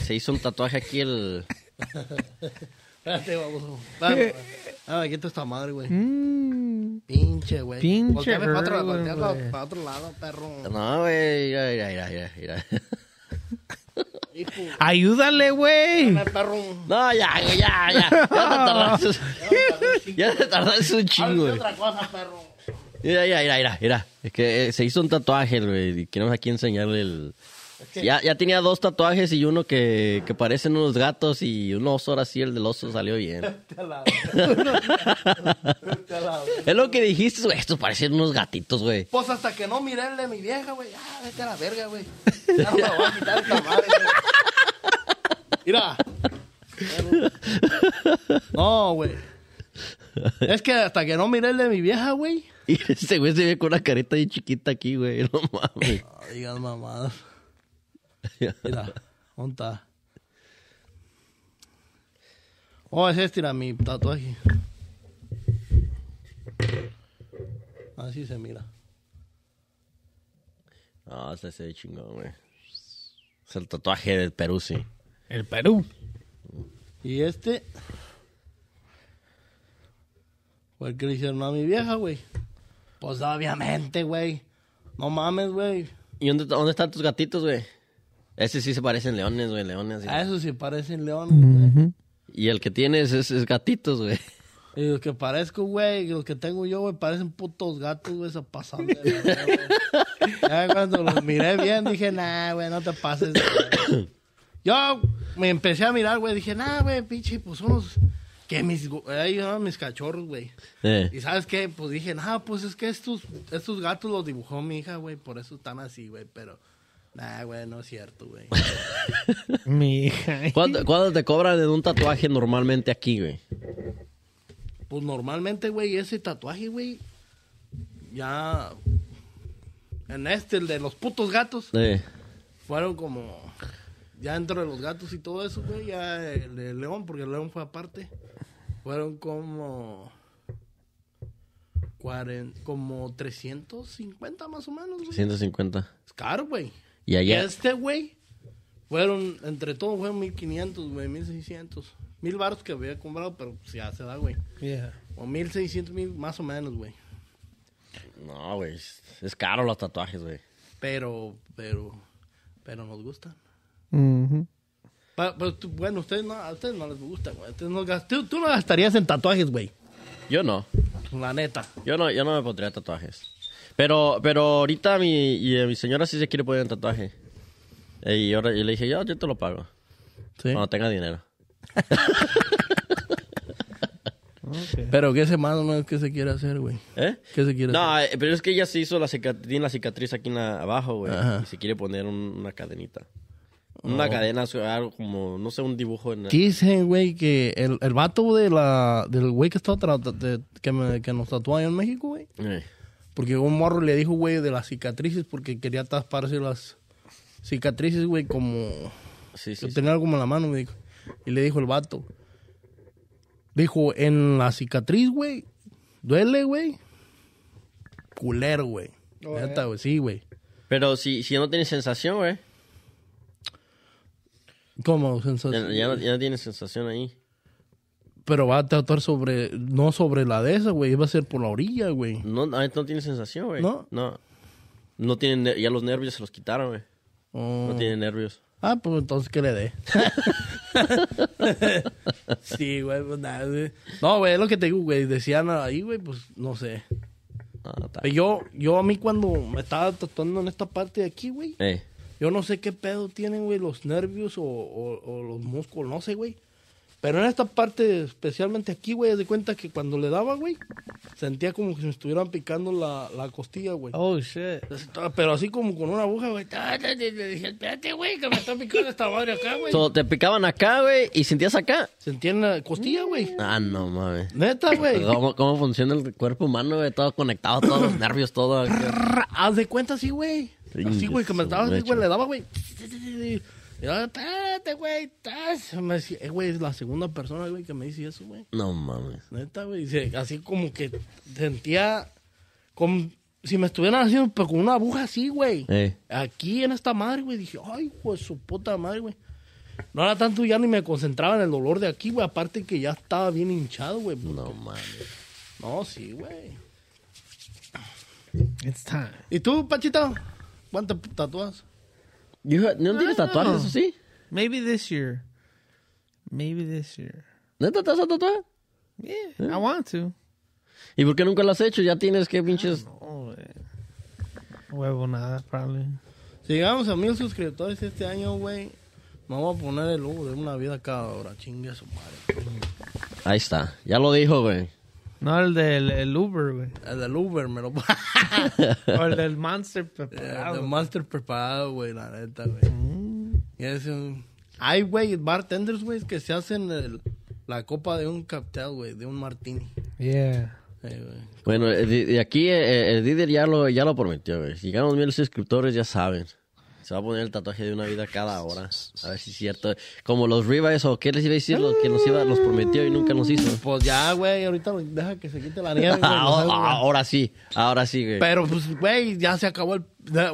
se hizo un tatuaje aquí el... Espérate, vamos. Dame, dame, quita esta madre, güey. Mm. Pinche, güey. Pinche para otro, para lado, perro. No, güey, mira, mira, mira, mira, mira. Hijo, Ayúdale, güey. dame, perro. No, ya, ya, ya. Ya te tardaste. ya te tardaste un chingo, otra cosa, perro. Mira, mira, mira, mira, mira. Es que eh, se hizo un tatuaje, güey. Y queremos aquí enseñarle el... Ya, ya tenía dos tatuajes y uno que, que parecen unos gatos y un oso, ahora sí, el del oso salió bien. Es lo que dijiste, güey. Estos parecen unos gatitos, güey. Pues hasta que no miré el de mi vieja, güey. Ah, vete a la verga, güey. Ya no me voy a quitar esta madre, güey. Mira. No, güey. Es que hasta que no miré el de mi vieja, güey. Y ese güey se ve con una careta bien chiquita aquí, güey. No mames. No digas mamadas. Mira, ¿dónde está? Oh, es este, mira, mi tatuaje. Así se mira. No, ese se ve chingón, güey. Es el tatuaje del Perú, sí. El Perú. Y este. Fue el que le hicieron a mi vieja, güey. Pues obviamente, güey. No mames, güey. ¿Y dónde, dónde están tus gatitos, güey? Ese sí se parecen leones, güey, leones. A eso sí parecen leones, güey. Y el que tienes es, es gatitos, güey. Y los que parezco, güey, los que tengo yo, güey, parecen putos gatos, güey, se pasan de verga, güey. Ya cuando los miré bien, dije, nah, güey, no te pases. de verga". Yo me empecé a mirar, güey, dije, nah, güey, pinche, pues unos, que mis, ahí eran mis cachorros, güey. Eh. Y sabes qué, pues dije, nah, pues es que estos, estos gatos los dibujó mi hija, güey, por eso están así, güey, pero, nah, güey, no es cierto, güey. Mi hija. ¿Cuánto, cuánto te cobran en un tatuaje normalmente aquí, güey? Pues normalmente, güey, ese tatuaje, güey, ya, en este, el de los putos gatos, Eh. fueron como ya dentro de los gatos y todo eso, güey, ya el, el león, porque el león fue aparte, fueron como... cuaren- como 350 más o menos, güey. 150. Es caro, güey. Y Y allá. este, güey, fueron, entre todos fueron 1500, güey, 1600. Mil baros que había comprado, pero pues ya se da, güey. Yeah. O 1600 mil más o menos, güey. No, güey. Es, es caro los tatuajes, güey. Pero, pero, pero nos gustan. Mhm. Pa- pero tú- bueno, ustedes no, a ustedes no les gusta, güey. Ustedes no tú, tú no gastarías en tatuajes, güey. Yo no. La neta. Yo no, yo no me pondría tatuajes. Pero, pero ahorita mi, y, eh, mi señora sí se quiere poner un tatuaje. Y ahora yo le dije, yo, yo te lo pago. Sí. Cuando tenga dinero. Okay. Pero ¿qué se más o menos que se quiere hacer, güey? ¿Eh? ¿Qué se quiere No, eh, pero es que ella se hizo la cicatriz, tiene la cicatriz aquí en la, abajo, güey. Y se quiere poner un- una cadenita. Una cadena, o algo como, no sé, un dibujo en... Dicen, güey, que el, el vato de la, del güey que, de- que, me- que nos tatuó allá en México, güey. Eh, Porque un morro le dijo, güey, de las cicatrices, porque quería taparse las cicatrices, güey, como... sí, sí, que sí. tenía algo en la mano, me dijo. Y le dijo el vato. Dijo, en la cicatriz, güey, duele, güey. Culero, güey. Oh, Neta, güey, sí, güey. Pero si, si no tiene sensación, güey. ¿Cómo? Ya, Sensación. ya no, ya no tiene sensación ahí. Pero va a tratar sobre, no sobre la de esa, güey, va a ser por la orilla, güey. No, ah, no tiene sensación, güey. ¿No? No. No tiene, ner- ya los nervios se los quitaron, güey. Oh. No tiene nervios. Ah, pues entonces que le dé. sí, güey, pues nada, güey. No, güey, es lo que te digo, güey. Decían ahí, güey, pues no sé. Ah, yo, yo a mí cuando me estaba tatuando en esta parte de aquí, güey, Eh, yo no sé qué pedo tienen, güey, los nervios o, o- o los músculos, no sé, güey. Pero en esta parte, especialmente aquí, güey, de cuenta que cuando le daba, güey, sentía como que se me estuvieran picando la, la costilla, güey. Oh shit. Pero así como con una aguja, güey. Le dije, espérate, güey, que me está picando esta madre acá, güey. so, te picaban acá, güey, y sentías acá. Sentía en la costilla, güey. Ah, no mames. Neta, güey. ¿Cómo, ¿Cómo funciona el cuerpo humano, güey? Todo conectado, todos los nervios, todo. Haz de cuenta así, güey. Así, güey, que me estaba así, güey, le daba, güey. Y yo, espérate, güey. Me decía, eh, güey, es la segunda persona, güey, que me dice eso, güey. No mames. Neta, güey. Así como que sentía como si me estuvieran haciendo pero con una aguja así, güey. Eh. Aquí en esta madre, güey. Dije, ay, pues su puta madre, güey. No era tanto ya ni me concentraba en el dolor de aquí, güey. Aparte que ya estaba bien hinchado, güey. No mames. No, sí, güey. It's time. ¿Y tú, Pachito? ¿Cuánto tatúas? You- ¿No tienes tatuajes, eso sí? Maybe this year. Maybe this year. ¿Neta te vas a tatuar? Yeah, I want to. ¿Y por qué nunca lo has hecho? Ya tienes que pinches... Oh, eh. Huevo nada, probably. Si llegamos a mil suscriptores este año, güey, me voy a poner el logo de una vida cada hora. Chingue a su madre. Ahí está. Ya lo dijo, güey. No el del el Uber, güey. El del Uber me lo o el del Monster El preparado. de Master preparado, güey, la neta, güey. Y es un- Hay, güey, bartenders, güey, que se hacen el- la copa de un cocktail, güey, de un martini. Yeah. Bueno, de, de aquí eh, el líder ya lo, ya lo prometió, güey. Si llegamos mil suscriptores, ya saben. Se va a poner el tatuaje de una vida cada hora. A ver si es cierto. Como los Rivas o qué les iba a decir, los que nos iba, los prometió y nunca nos hizo. Pues ya, güey, ahorita deja que se quite la nieve, güey. ahora, no sí, ahora sí, güey. Pero, pues, güey, ya se acabó el...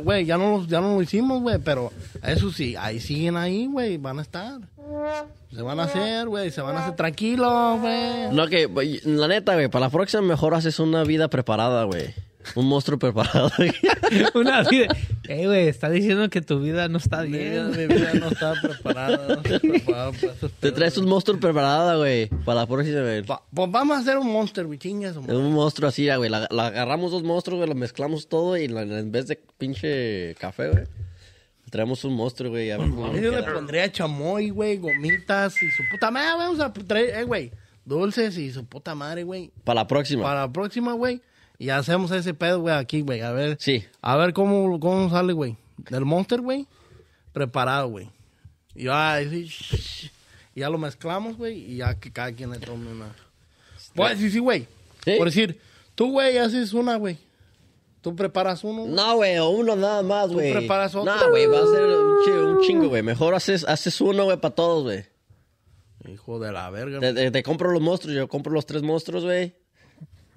Güey, ya no, ya no lo hicimos, güey, pero eso sí, ahí siguen ahí, güey, van a estar. Se van a hacer, güey, se van a hacer tranquilos, güey. No, que, la neta, güey, para la próxima mejor haces una vida preparada, güey. Un monstruo preparado. güey. Una vida. Ey, güey, está diciendo que tu vida no está bien. mi vida no está preparada, no está preparada para esos Te traes un monstruo preparado, güey. Para la próxima. Pa- Pues vamos a hacer un monster, güey, chingas, Es un monstruo así, güey. La, la agarramos dos monstruos, güey, lo mezclamos todo y la- en vez de pinche café, güey, traemos un monstruo, güey. a ver cómo Yo le queda. pondría chamoy, güey, gomitas y su puta madre, vamos a traer, eh, güey, dulces y su puta madre, güey. Para la próxima. Para la próxima, güey, y hacemos ese pedo, güey, aquí, güey, a ver. Sí. A ver cómo, cómo sale, güey. Del Monster, güey. Preparado, güey. Y ya, y ya lo mezclamos, güey. Y ya que cada quien le tome una. Pues sí, sí, güey. Sí. Por decir, tú, güey, haces una, güey. ¿Tú preparas uno? güey? No, güey, uno nada más, güey. preparas otro? No, güey, va a ser un chi- un chingo, güey. Mejor haces, haces uno, güey, para todos, güey. Hijo de la verga. Te, te- te compro los monstruos, yo compro los tres monstruos, güey.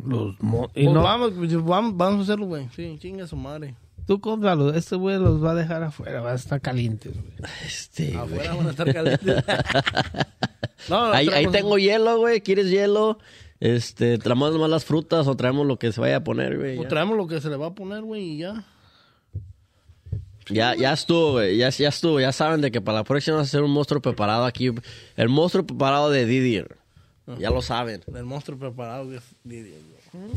Los y Pues no, vamos, vamos, vamos a hacerlo, güey. Sí, chinga su madre. tú cómpralos. Este güey los va a dejar afuera. Va a estar calientes, güey. Este. Afuera van a estar calientes. no, Ahí, ahí tengo hielo, güey. ¿Quieres hielo? Este, traemos nomás las frutas o traemos lo que se vaya a poner, güey. Ya. traemos lo que se le va a poner, güey, y ya. Ya, ya estuvo, güey. Ya, ya estuvo. Ya saben de que para la próxima vamos a hacer un monstruo preparado aquí. El monstruo preparado de Didier. Ya lo saben. El monstruo preparado que es Didier, güey.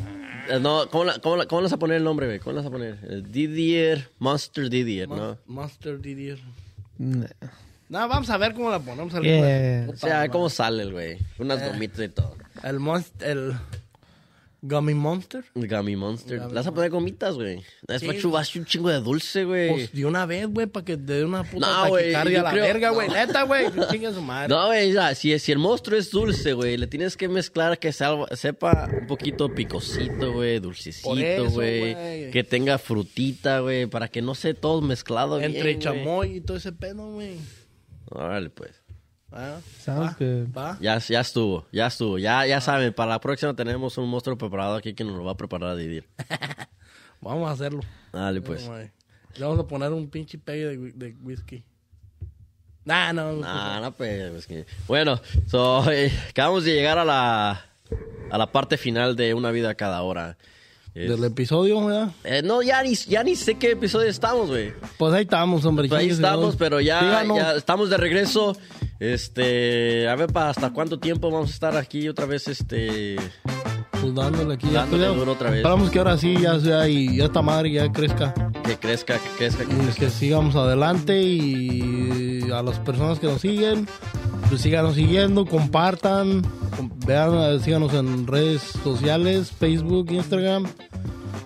Eh, No, ¿cómo, la- cómo, la- cómo le vas a poner el nombre, güey? ¿Cómo le vas a poner? El Didier, Monster Didier, ¿no? Monster Didier. No, vamos a ver cómo la ponemos al Yeah. O sea, ¿cómo sale el güey? Unas Eh. gomitas y todo. El monster, el Gummy Monster. Gummy Monster. Le vas a poner gomitas, güey. Es Sí. para chubarse un chingo de dulce, güey. Pues de una vez, güey, para que te dé una puta No, taquicardia a la creo- verga, güey. Neta, güey, su madre. No, güey, si, si el monstruo es dulce, güey, le tienes que mezclar que salva- sepa un poquito picosito, güey, dulcecito, güey. Que tenga frutita, güey, para que no sea todo mezclado Entre bien, chamoy y todo ese pedo, güey. Órale, pues. Ah, Sounds va, good. va. Ya, ya estuvo, ya estuvo. Ya, ya saben, para la próxima tenemos un monstruo preparado aquí que nos lo va a preparar a Didier. Vamos a hacerlo. Dale, pues. Le vamos a poner un pinche pegue de, de whisky. Nah, no. Ah, no, pues, es que- Bueno, so, eh, acabamos de llegar a la, a la parte final de Una Vida Cada Hora. Es- Del episodio, ¿verdad? eh, no, ya ni, ya ni sé qué episodio estamos, güey. Pues ahí estamos, hombre. Pues ahí estamos, pero ya, ya estamos de regreso. Este, a ver para hasta cuánto tiempo vamos a estar aquí otra vez, este, Pues dándole aquí. Dándole ya, duro otra vez. Esperamos que ahora sí ya sea y ya esta madre ya crezca. que crezca, que crezca, que Y crezca. que sigamos adelante y a las personas que nos siguen, pues síganos siguiendo, compartan, com- vean, síganos en redes sociales, Facebook, Instagram.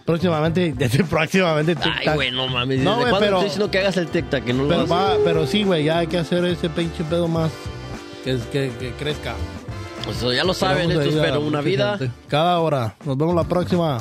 Próximamente, desde próximamente. Ay, güey, no mames. No, ¿Desde güey, pero- estoy diciendo que hagas el TikTok? Que no lo pero, haces? va, pero sí, güey, ya hay que hacer ese pinche pedo más que, que, que crezca. Pues, ya lo saben, esto es pero una vida. gente. Cada hora. Nos vemos la próxima.